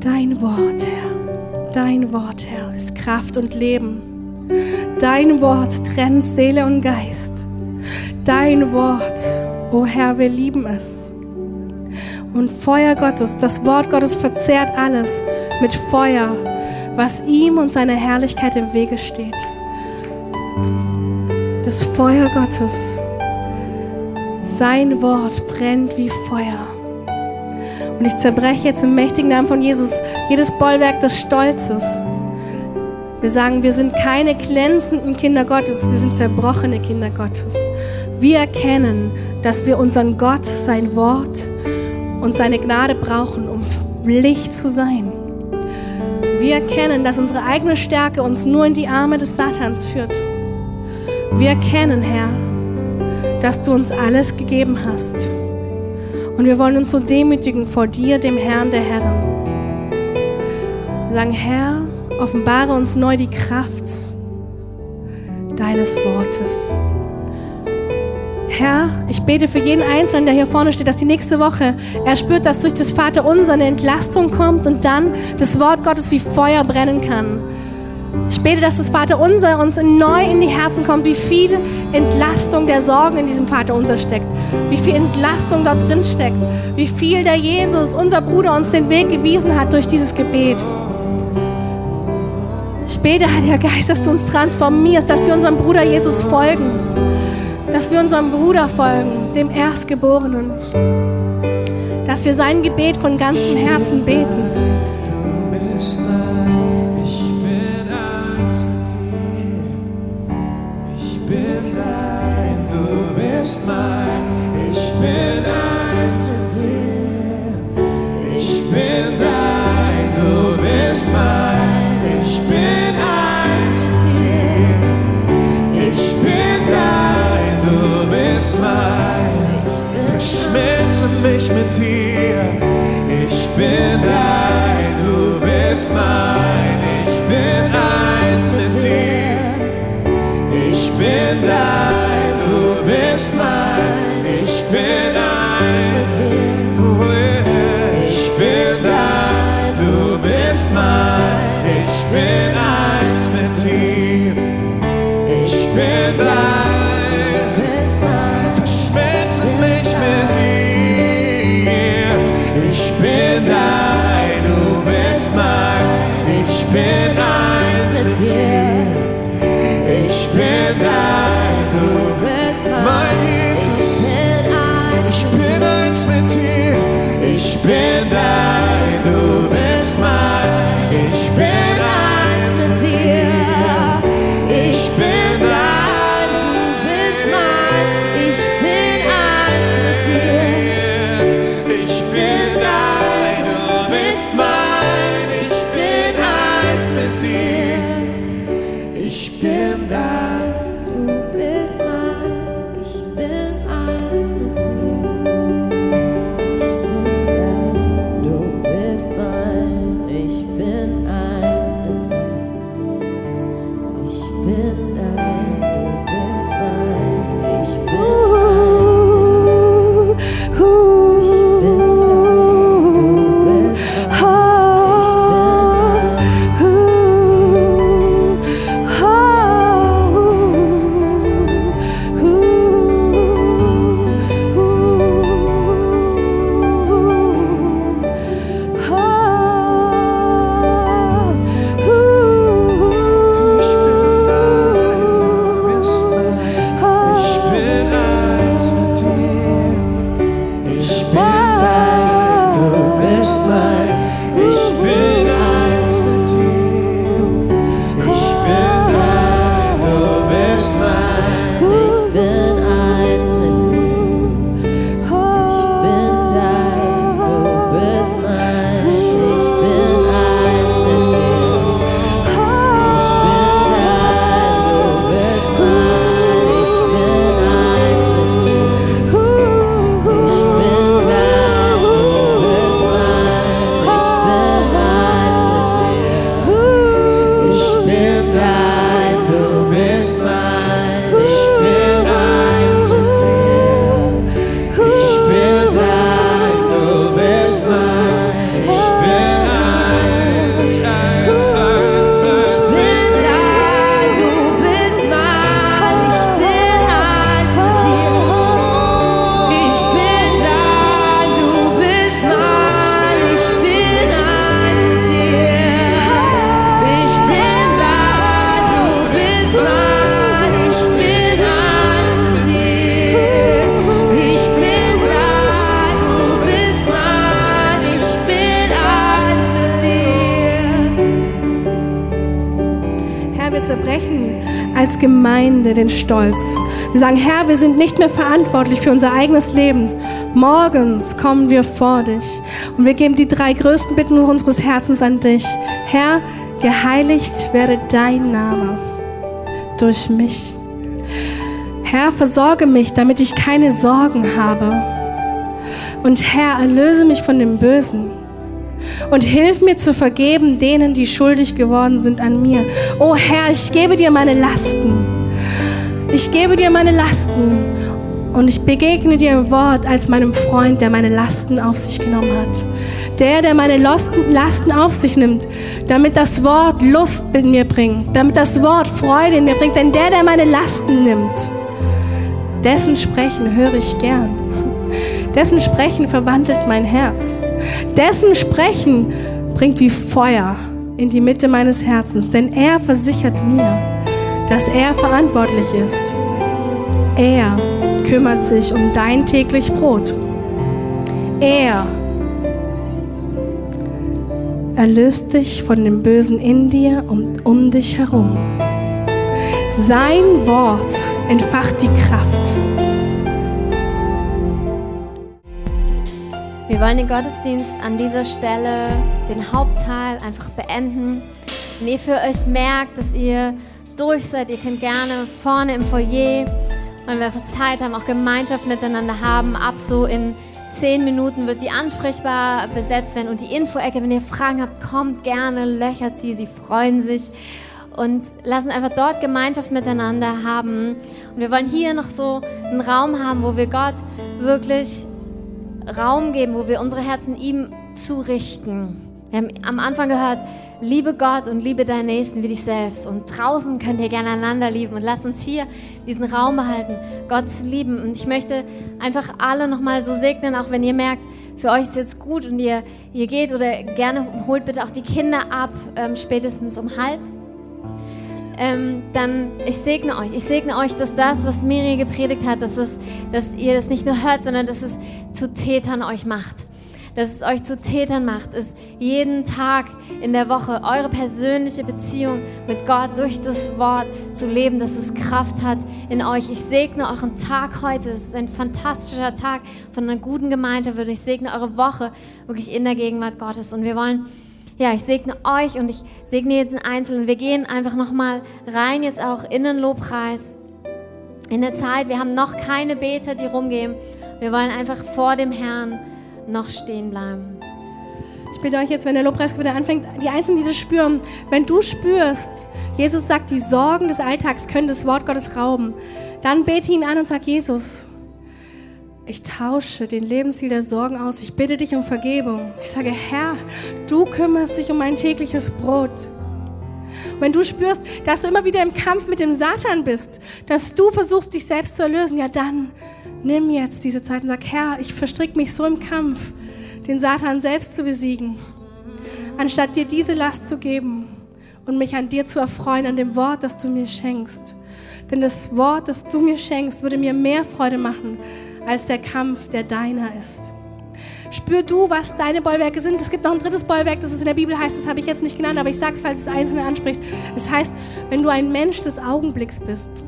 Dein Wort, Herr, dein Wort, Herr, ist Kraft und Leben. Dein Wort trennt Seele und Geist. Dein Wort, o oh Herr, wir lieben es. Feuer Gottes, das Wort Gottes verzehrt alles mit Feuer, was ihm und seiner Herrlichkeit im Wege steht. Das Feuer Gottes, sein Wort brennt wie Feuer. Und ich zerbreche jetzt im mächtigen Namen von Jesus jedes Bollwerk des Stolzes. Wir sagen, wir sind keine glänzenden Kinder Gottes, wir sind zerbrochene Kinder Gottes. Wir erkennen, dass wir unseren Gott, sein Wort und seine Gnade brauchen, um Licht zu sein. Wir erkennen, dass unsere eigene Stärke uns nur in die Arme des Satans führt. Wir erkennen, Herr, dass du uns alles gegeben hast. Und wir wollen uns so demütigen vor dir, dem Herrn der Herren. Sagen, Herr, offenbare uns neu die Kraft deines Wortes. Herr, ich bete für jeden Einzelnen, der hier vorne steht, dass die nächste Woche er spürt, dass durch das Vaterunser eine Entlastung kommt und dann das Wort Gottes wie Feuer brennen kann. Ich bete, dass das Vaterunser uns neu in die Herzen kommt, wie viel Entlastung der Sorgen in diesem Vaterunser steckt, wie viel Entlastung dort drin steckt, wie viel der Jesus, unser Bruder, uns den Weg gewiesen hat durch dieses Gebet. Ich bete, Heiliger Geist, dass du uns transformierst, dass wir unserem Bruder Jesus folgen, dass wir unserem Bruder folgen, dem Erstgeborenen, dass wir sein Gebet von ganzem Herzen beten. mich mit dir. Ich bin dein, du bist mein. Ich Gemeinde den Stolz. Wir sagen, Herr, wir sind nicht mehr verantwortlich für unser eigenes Leben. Morgens kommen wir vor dich und wir geben die drei größten Bitten unseres Herzens an dich. Herr, geheiligt werde dein Name durch mich. Herr, versorge mich, damit ich keine Sorgen habe. Und Herr, erlöse mich von dem Bösen. Und hilf mir zu vergeben denen, die schuldig geworden sind an mir. Oh Herr, ich gebe dir meine Lasten. Ich gebe dir meine Lasten. Und ich begegne dir im Wort als meinem Freund, der meine Lasten auf sich genommen hat. Der, der meine Lasten auf sich nimmt, damit das Wort Lust in mir bringt, damit das Wort Freude in mir bringt. Denn der, der meine Lasten nimmt, dessen Sprechen höre ich gern. Dessen Sprechen verwandelt mein Herz. Dessen Sprechen bringt wie Feuer in die Mitte meines Herzens, denn er versichert mir, dass er verantwortlich ist. Er kümmert sich um dein täglich Brot. Er erlöst dich von dem Bösen in dir und um dich herum. Sein Wort entfacht die Kraft. Wir wollen den Gottesdienst an dieser Stelle, den Hauptteil, einfach beenden. Wenn ihr für euch merkt, dass ihr durch seid, ihr könnt gerne vorne im Foyer, wenn wir Zeit haben, auch Gemeinschaft miteinander haben, ab so in zehn Minuten wird die ansprechbar besetzt werden und die Info-Ecke, wenn ihr Fragen habt, kommt gerne, löchert sie, sie freuen sich und lassen einfach dort Gemeinschaft miteinander haben. Und wir wollen hier noch so einen Raum haben, wo wir Gott wirklich Raum geben, wo wir unsere Herzen ihm zurichten. Wir haben am Anfang gehört, liebe Gott und liebe deinen Nächsten wie dich selbst. Und draußen könnt ihr gerne einander lieben. Und lasst uns hier diesen Raum behalten, Gott zu lieben. Und ich möchte einfach alle nochmal so segnen, auch wenn ihr merkt, für euch ist jetzt gut und ihr, ihr geht oder gerne holt bitte auch die Kinder ab, ähm, spätestens um halb ähm, dann ich segne euch. Ich segne euch, dass das, was Miri gepredigt hat, dass, es, dass ihr das nicht nur hört, sondern dass es zu Tätern euch macht. Dass es euch zu Tätern macht, ist jeden Tag in der Woche eure persönliche Beziehung mit Gott durch das Wort zu leben, dass es Kraft hat in euch. Ich segne euren Tag heute. Es ist ein fantastischer Tag von einer guten Gemeinschaft. Ich segne eure Woche wirklich in der Gegenwart Gottes. Und wir wollen ja, ich segne euch und ich segne jetzt einen Einzelnen. Wir gehen einfach nochmal rein, jetzt auch in den Lobpreis. In der Zeit, wir haben noch keine Beter, die rumgehen. Wir wollen einfach vor dem Herrn noch stehen bleiben. Ich bitte euch jetzt, wenn der Lobpreis wieder anfängt, die Einzelnen, die das spüren, wenn du spürst, Jesus sagt, die Sorgen des Alltags können das Wort Gottes rauben, dann bete ihn an und sag, Jesus, ich tausche den Lebensstil der Sorgen aus. Ich bitte dich um Vergebung. Ich sage, Herr, du kümmerst dich um mein tägliches Brot. Wenn du spürst, dass du immer wieder im Kampf mit dem Satan bist, dass du versuchst, dich selbst zu erlösen, ja dann nimm jetzt diese Zeit und sag, Herr, ich verstricke mich so im Kampf, den Satan selbst zu besiegen, anstatt dir diese Last zu geben und mich an dir zu erfreuen, an dem Wort, das du mir schenkst. Denn das Wort, das du mir schenkst, würde mir mehr Freude machen, als der Kampf, der deiner ist. Spür du, was deine Bollwerke sind. Es gibt noch ein drittes Bollwerk, das es in der Bibel heißt, das habe ich jetzt nicht genannt, aber ich sage es, falls es Einzelne anspricht. Es heißt, wenn du ein Mensch des Augenblicks bist.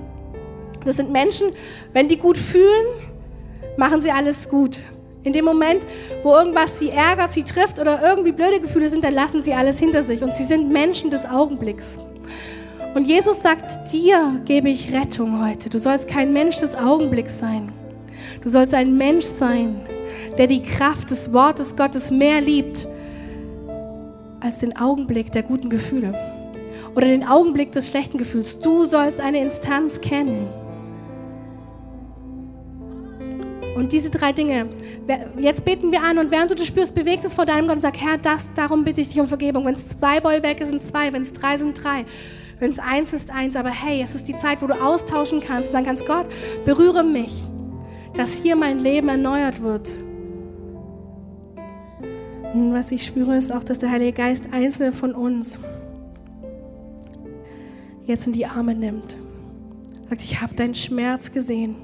Das sind Menschen, wenn die gut fühlen, machen sie alles gut. In dem Moment, wo irgendwas sie ärgert, sie trifft oder irgendwie blöde Gefühle sind, dann lassen sie alles hinter sich. Und sie sind Menschen des Augenblicks. Und Jesus sagt, dir gebe ich Rettung heute. Du sollst kein Mensch des Augenblicks sein. Du sollst ein Mensch sein, der die Kraft des Wortes Gottes mehr liebt als den Augenblick der guten Gefühle oder den Augenblick des schlechten Gefühls. Du sollst eine Instanz kennen. Und diese drei Dinge, jetzt beten wir an und während du das spürst, bewegt es vor deinem Gott und sag, Herr, das, darum bitte ich dich um Vergebung. Wenn es zwei Bollwerke sind, zwei, wenn es drei sind, drei. Wenn es eins ist, eins. Aber hey, es ist die Zeit, wo du austauschen kannst sagen kannst, Gott, berühre mich dass hier mein Leben erneuert wird. Und was ich spüre, ist auch, dass der Heilige Geist einzelne von uns jetzt in die Arme nimmt. Sagt, ich habe deinen Schmerz gesehen.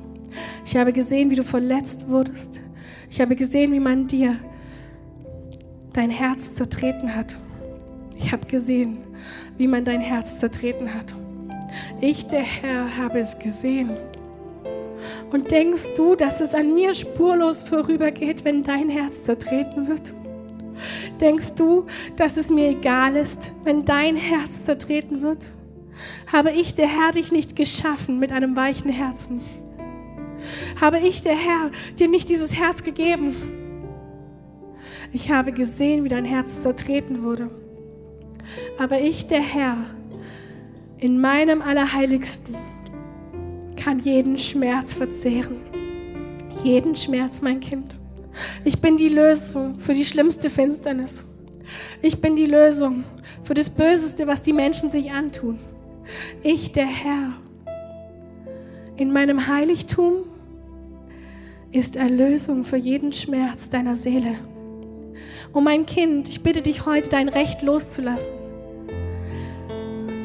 Ich habe gesehen, wie du verletzt wurdest. Ich habe gesehen, wie man dir dein Herz zertreten hat. Ich habe gesehen, wie man dein Herz zertreten hat. Ich, der Herr, habe es gesehen. Und denkst du, dass es an mir spurlos vorübergeht, wenn dein Herz zertreten wird? Denkst du, dass es mir egal ist, wenn dein Herz zertreten wird? Habe ich, der Herr, dich nicht geschaffen mit einem weichen Herzen? Habe ich, der Herr, dir nicht dieses Herz gegeben? Ich habe gesehen, wie dein Herz zertreten wurde. Aber ich, der Herr, in meinem Allerheiligsten, kann jeden Schmerz verzehren. Jeden Schmerz, mein Kind. Ich bin die Lösung für die schlimmste Finsternis. Ich bin die Lösung für das Böseste, was die Menschen sich antun. Ich, der Herr, in meinem Heiligtum ist Erlösung für jeden Schmerz deiner Seele. Und mein Kind, ich bitte dich heute, dein Recht loszulassen.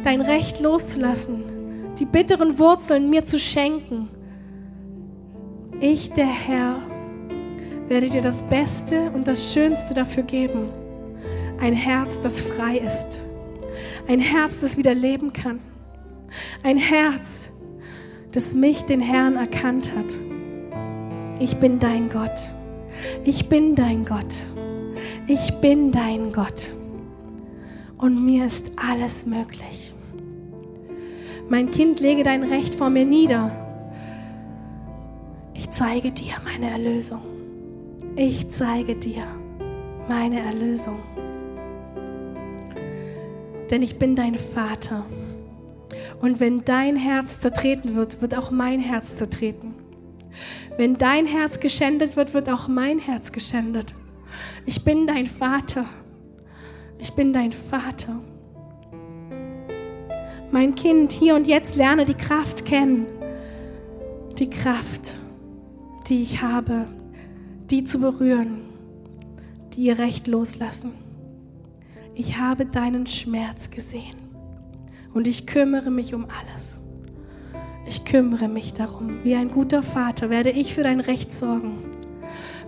Dein Recht loszulassen, die bitteren Wurzeln mir zu schenken. Ich, der Herr, werde dir das Beste und das Schönste dafür geben. Ein Herz, das frei ist. Ein Herz, das wieder leben kann. Ein Herz, das mich, den Herrn, erkannt hat. Ich bin dein Gott. Ich bin dein Gott. Ich bin dein Gott. Und mir ist alles möglich. Mein Kind, lege dein Recht vor mir nieder. Ich zeige dir meine Erlösung. Ich zeige dir meine Erlösung. Denn ich bin dein Vater. Und wenn dein Herz zertreten wird, wird auch mein Herz zertreten. Wenn dein Herz geschändet wird, wird auch mein Herz geschändet. Ich bin dein Vater. Ich bin dein Vater. Mein Kind, hier und jetzt lerne die Kraft kennen. Die Kraft, die ich habe, die zu berühren, die ihr Recht loslassen. Ich habe deinen Schmerz gesehen und ich kümmere mich um alles. Ich kümmere mich darum. Wie ein guter Vater werde ich für dein Recht sorgen.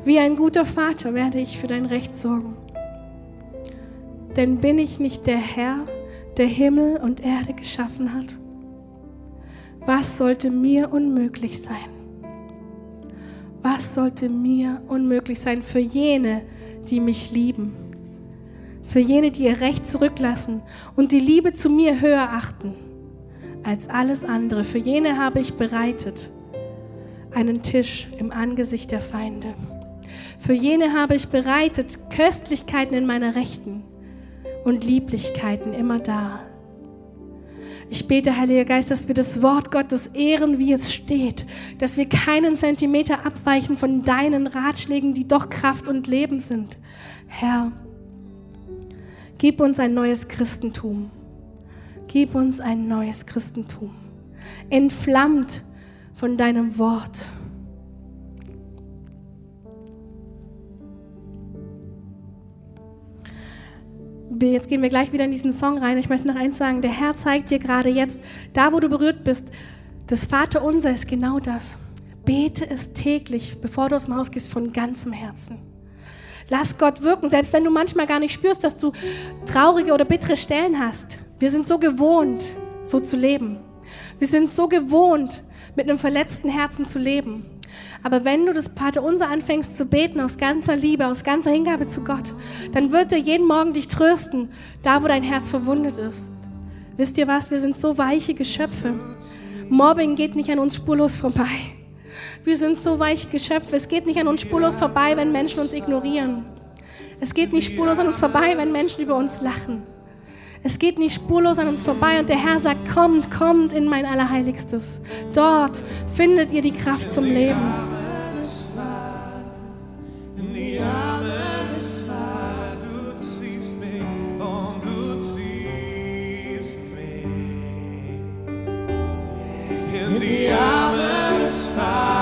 Wie ein guter Vater werde ich für dein Recht sorgen. Denn bin ich nicht der Herr, der Himmel und Erde geschaffen hat? Was sollte mir unmöglich sein? Was sollte mir unmöglich sein für jene, die mich lieben? Für jene, die ihr Recht zurücklassen und die Liebe zu mir höher achten als alles andere. Für jene habe ich bereitet einen Tisch im Angesicht der Feinde. Für jene habe ich bereitet Köstlichkeiten in meiner Rechten und Lieblichkeiten immer da. Ich bete, Heiliger Geist, dass wir das Wort Gottes ehren, wie es steht, dass wir keinen Zentimeter abweichen von deinen Ratschlägen, die doch Kraft und Leben sind. Herr, gib uns ein neues Christentum. Gib uns ein neues Christentum. Entflammt von deinem Wort. Jetzt gehen wir gleich wieder in diesen Song rein. Ich möchte noch eins sagen. Der Herr zeigt dir gerade jetzt, da wo du berührt bist, das Vaterunser ist genau das. Bete es täglich, bevor du aus dem Haus gehst, von ganzem Herzen. Lass Gott wirken, selbst wenn du manchmal gar nicht spürst, dass du traurige oder bittere Stellen hast. Wir sind so gewohnt, so zu leben. Wir sind so gewohnt, mit einem verletzten Herzen zu leben. Aber wenn du das Vaterunser anfängst zu beten aus ganzer Liebe, aus ganzer Hingabe zu Gott, dann wird er jeden Morgen dich trösten, da wo dein Herz verwundet ist. Wisst ihr was? Wir sind so weiche Geschöpfe. Mobbing geht nicht an uns spurlos vorbei. Wir sind so weiche Geschöpfe. Es geht nicht an uns spurlos vorbei, wenn Menschen uns ignorieren. Es geht nicht spurlos an uns vorbei, wenn Menschen über uns lachen. Es geht nicht spurlos an uns vorbei und der Herr sagt, kommt, kommt in mein Allerheiligstes. Dort findet ihr die Kraft zum Leben. In die Arme des Vaters,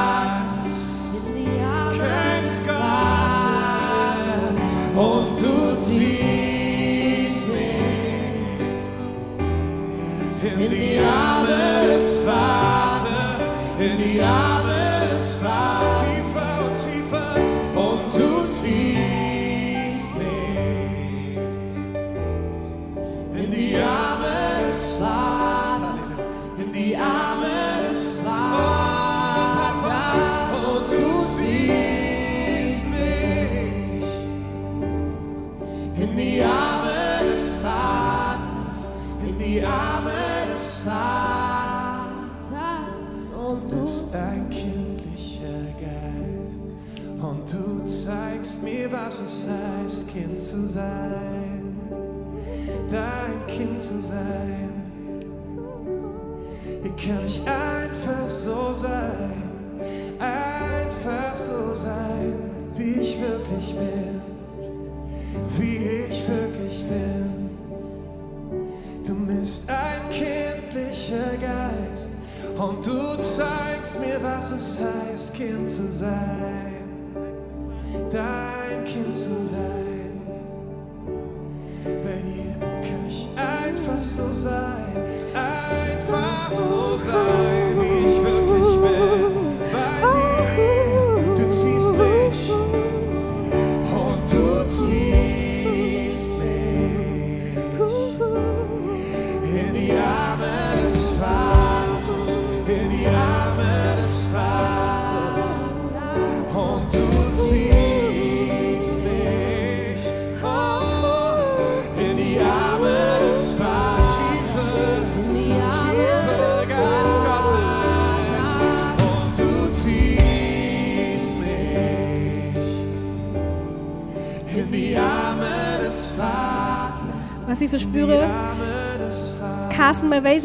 die Arme des Vaters, in die Arme des Vaters, was es heißt, Kind zu sein, dein Kind zu sein. Hier kann ich einfach so sein, einfach so sein, wie ich wirklich bin, wie ich wirklich bin. Du bist ein kindlicher Geist. Und du zeigst mir, was es heißt, Kind zu sein, dein Kind zu sein. Bei dir kann ich einfach so sein,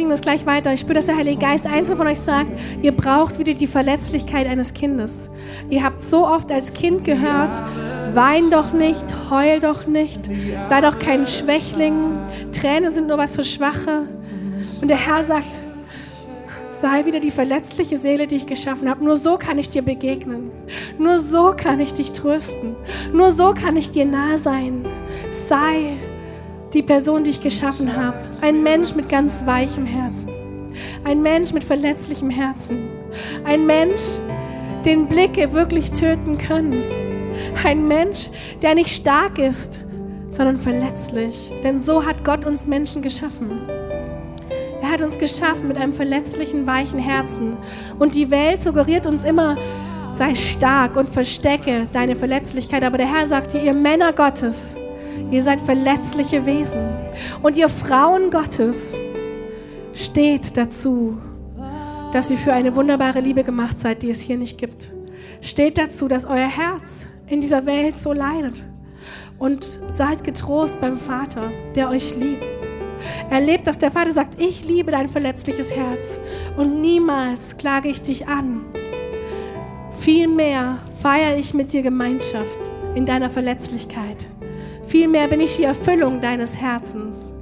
singen das gleich weiter. Ich spüre, dass der Heilige Geist einzeln von euch sagt, ihr braucht wieder die Verletzlichkeit eines Kindes. Ihr habt so oft als Kind gehört, wein doch nicht, heul doch nicht, sei doch kein Schwächling, Tränen sind nur was für Schwache. Und der Herr sagt, sei wieder die verletzliche Seele, die ich geschaffen habe. Nur so kann ich dir begegnen. Nur so kann ich dich trösten. Nur so kann ich dir nah sein. Sei die Person, die ich geschaffen habe. Ein Mensch mit ganz weichem Herzen. Ein Mensch mit verletzlichem Herzen. Ein Mensch, den Blicke wirklich töten können. Ein Mensch, der nicht stark ist, sondern verletzlich. Denn so hat Gott uns Menschen geschaffen. Er hat uns geschaffen mit einem verletzlichen, weichen Herzen. Und die Welt suggeriert uns immer, sei stark und verstecke deine Verletzlichkeit. Aber der Herr sagt dir, ihr Männer Gottes, ihr seid verletzliche Wesen. Und ihr Frauen Gottes, steht dazu, dass ihr für eine wunderbare Liebe gemacht seid, die es hier nicht gibt. Steht dazu, dass euer Herz in dieser Welt so leidet. Und seid getrost beim Vater, der euch liebt. Erlebt, dass der Vater sagt, ich liebe dein verletzliches Herz und niemals klage ich dich an. Vielmehr feiere ich mit dir Gemeinschaft in deiner Verletzlichkeit. Vielmehr bin ich die Erfüllung deines Herzens.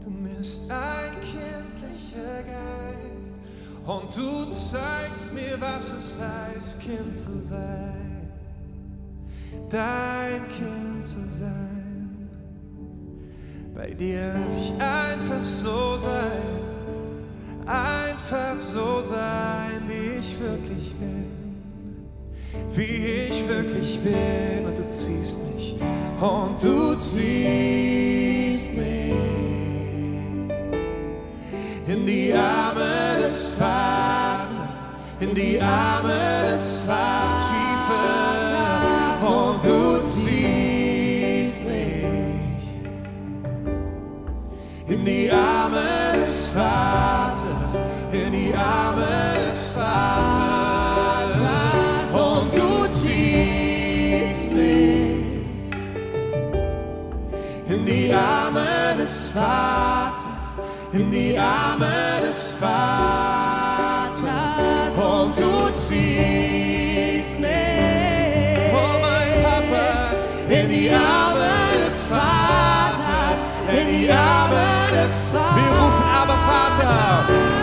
Du bist ein kindlicher Geist und du zeigst mir, was es heißt, Kind zu sein, dein Kind zu sein. Bei dir darf ich einfach so sein, einfach so sein, wie ich wirklich bin, wie ich wirklich bin. Und du ziehst mich. Und du ziehst mich. In die Arme des Vaters, in die Arme des Vaters, tiefer und du ziehst mich. In die Arme des Vaters, in die Arme des Vaters und du ziehst in die Arme des Vaters, in die Arme des Vaters und du ziehst oh mein Papa, in die Arme des Vaters, in die Arme des Vaters. Wir rufen aber Vater,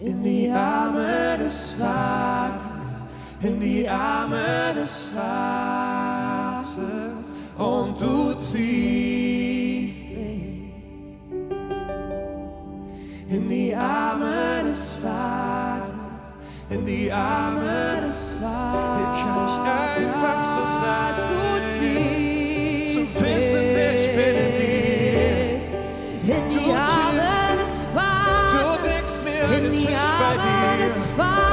in die Arme des Vaters, in die Arme des Vaters und du ziehst mich in die Arme des Vaters, in die Arme des Vaters. Hier kann ich einfach so sein. Du ziehst bei Arme dir. des Das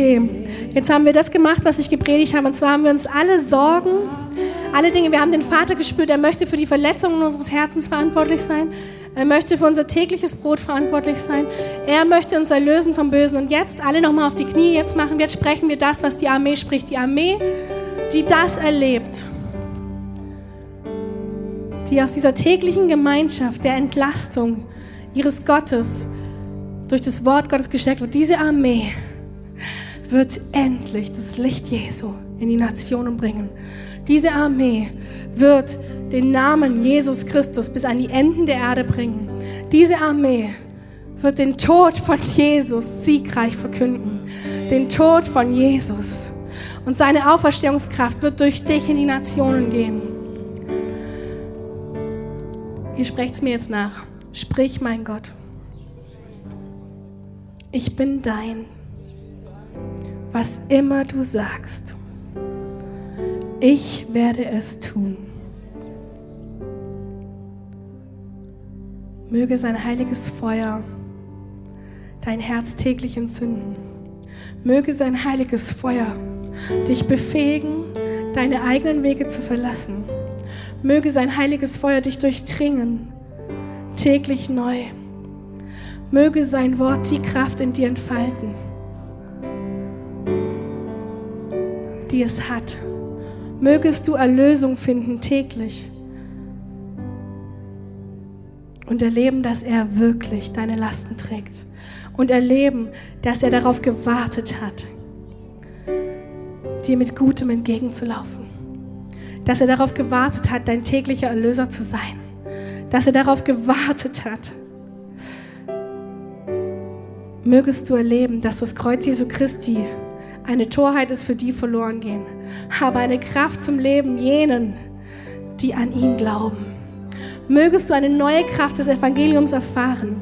Okay, jetzt haben wir das gemacht, was ich gepredigt habe. Und zwar haben wir uns alle Sorgen, alle Dinge, wir haben den Vater gespürt, er möchte für die Verletzungen unseres Herzens verantwortlich sein. Er möchte für unser tägliches Brot verantwortlich sein. Er möchte uns erlösen vom Bösen. Und jetzt alle nochmal auf die Knie jetzt machen. Jetzt sprechen wir das, was die Armee spricht. Die Armee, die das erlebt. Die aus dieser täglichen Gemeinschaft der Entlastung ihres Gottes durch das Wort Gottes gesteckt wird. Diese Armee wird endlich das Licht Jesu in die Nationen bringen. Diese Armee wird den Namen Jesus Christus bis an die Enden der Erde bringen. Diese Armee wird den Tod von Jesus siegreich verkünden. Den Tod von Jesus. Und seine Auferstehungskraft wird durch dich in die Nationen gehen. Ihr sprecht es mir jetzt nach. Sprich, mein Gott. Ich bin dein was immer du sagst. Ich werde es tun. Möge sein heiliges Feuer dein Herz täglich entzünden. Möge sein heiliges Feuer dich befähigen, deine eigenen Wege zu verlassen. Möge sein heiliges Feuer dich durchdringen, täglich neu. Möge sein Wort die Kraft in dir entfalten. Die es hat. Mögest du Erlösung finden täglich und erleben, dass er wirklich deine Lasten trägt und erleben, dass er darauf gewartet hat, dir mit Gutem entgegenzulaufen, dass er darauf gewartet hat, dein täglicher Erlöser zu sein, dass er darauf gewartet hat. Mögest du erleben, dass das Kreuz Jesu Christi eine Torheit ist für die verloren gehen, aber eine Kraft zum Leben jenen, die an ihn glauben. Mögest du eine neue Kraft des Evangeliums erfahren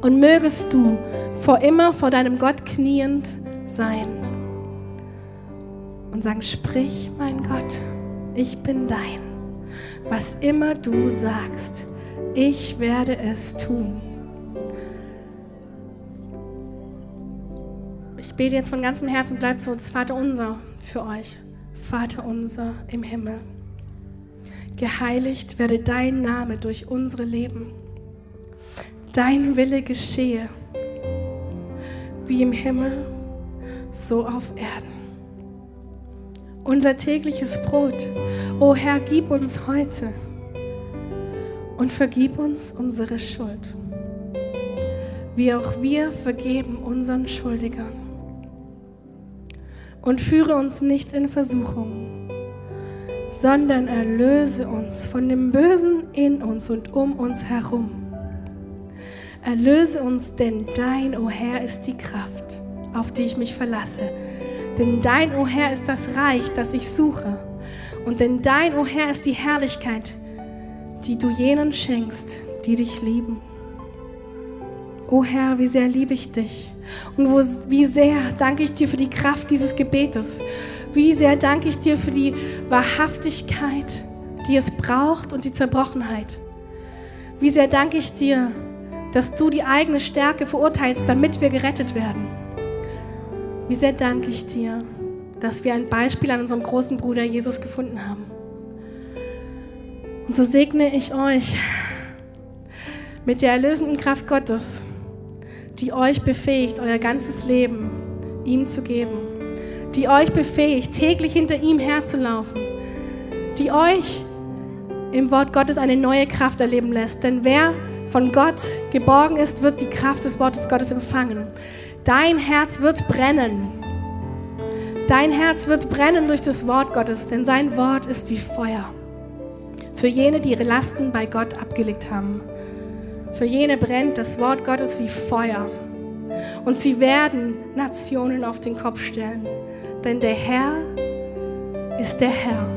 und mögest du vor immer vor deinem Gott kniend sein und sagen, sprich mein Gott, ich bin dein. Was immer du sagst, ich werde es tun. Ich bete jetzt von ganzem Herzen, bleibt zu uns, Vater unser, für euch. Vater unser im Himmel. Geheiligt werde dein Name durch unsere Leben. Dein Wille geschehe, wie im Himmel, so auf Erden. Unser tägliches Brot, o Herr, gib uns heute und vergib uns unsere Schuld, wie auch wir vergeben unseren Schuldigern. Und führe uns nicht in Versuchung, sondern erlöse uns von dem Bösen in uns und um uns herum. Erlöse uns, denn dein, o Herr, ist die Kraft, auf die ich mich verlasse. Denn dein, o Herr, ist das Reich, das ich suche. Und denn dein, o Herr, ist die Herrlichkeit, die du jenen schenkst, die dich lieben. O Herr, wie sehr liebe ich dich. Und wo, wie sehr danke ich dir für die Kraft dieses Gebetes. Wie sehr danke ich dir für die Wahrhaftigkeit, die es braucht und die Zerbrochenheit. Wie sehr danke ich dir, dass du die eigene Stärke verurteilst, damit wir gerettet werden. Wie sehr danke ich dir, dass wir ein Beispiel an unserem großen Bruder Jesus gefunden haben. Und so segne ich euch mit der erlösenden Kraft Gottes, die euch befähigt, euer ganzes Leben ihm zu geben, die euch befähigt, täglich hinter ihm herzulaufen, die euch im Wort Gottes eine neue Kraft erleben lässt. Denn wer von Gott geborgen ist, wird die Kraft des Wortes Gottes empfangen. Dein Herz wird brennen. Dein Herz wird brennen durch das Wort Gottes, denn sein Wort ist wie Feuer. Für jene, die ihre Lasten bei Gott abgelegt haben. Für jene brennt das Wort Gottes wie Feuer. Und sie werden Nationen auf den Kopf stellen. Denn der Herr ist der Herr.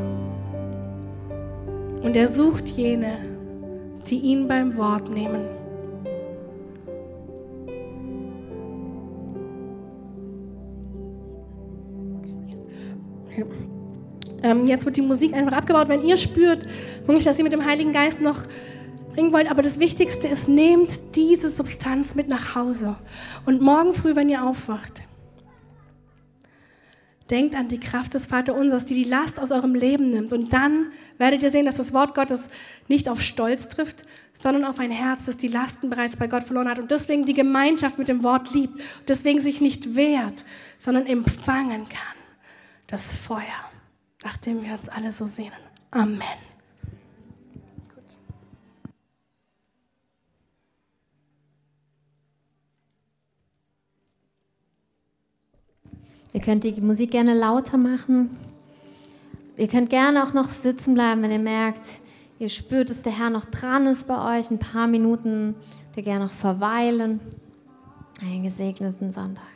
Und er sucht jene, die ihn beim Wort nehmen. Ähm, jetzt wird die Musik einfach abgebaut. Wenn ihr spürt, dass ihr mit dem Heiligen Geist noch bringen wollt, aber das Wichtigste ist, nehmt diese Substanz mit nach Hause. Und morgen früh, wenn ihr aufwacht, denkt an die Kraft des Vaterunsers, die die Last aus eurem Leben nimmt. Und dann werdet ihr sehen, dass das Wort Gottes nicht auf Stolz trifft, sondern auf ein Herz, das die Lasten bereits bei Gott verloren hat und deswegen die Gemeinschaft mit dem Wort liebt, deswegen sich nicht wehrt, sondern empfangen kann. Das Feuer, nach dem wir uns alle so sehnen. Amen. Ihr könnt die Musik gerne lauter machen. Ihr könnt gerne auch noch sitzen bleiben, wenn ihr merkt, ihr spürt, dass der Herr noch dran ist bei euch. Ein paar Minuten, der gerne noch verweilen. Einen gesegneten Sonntag.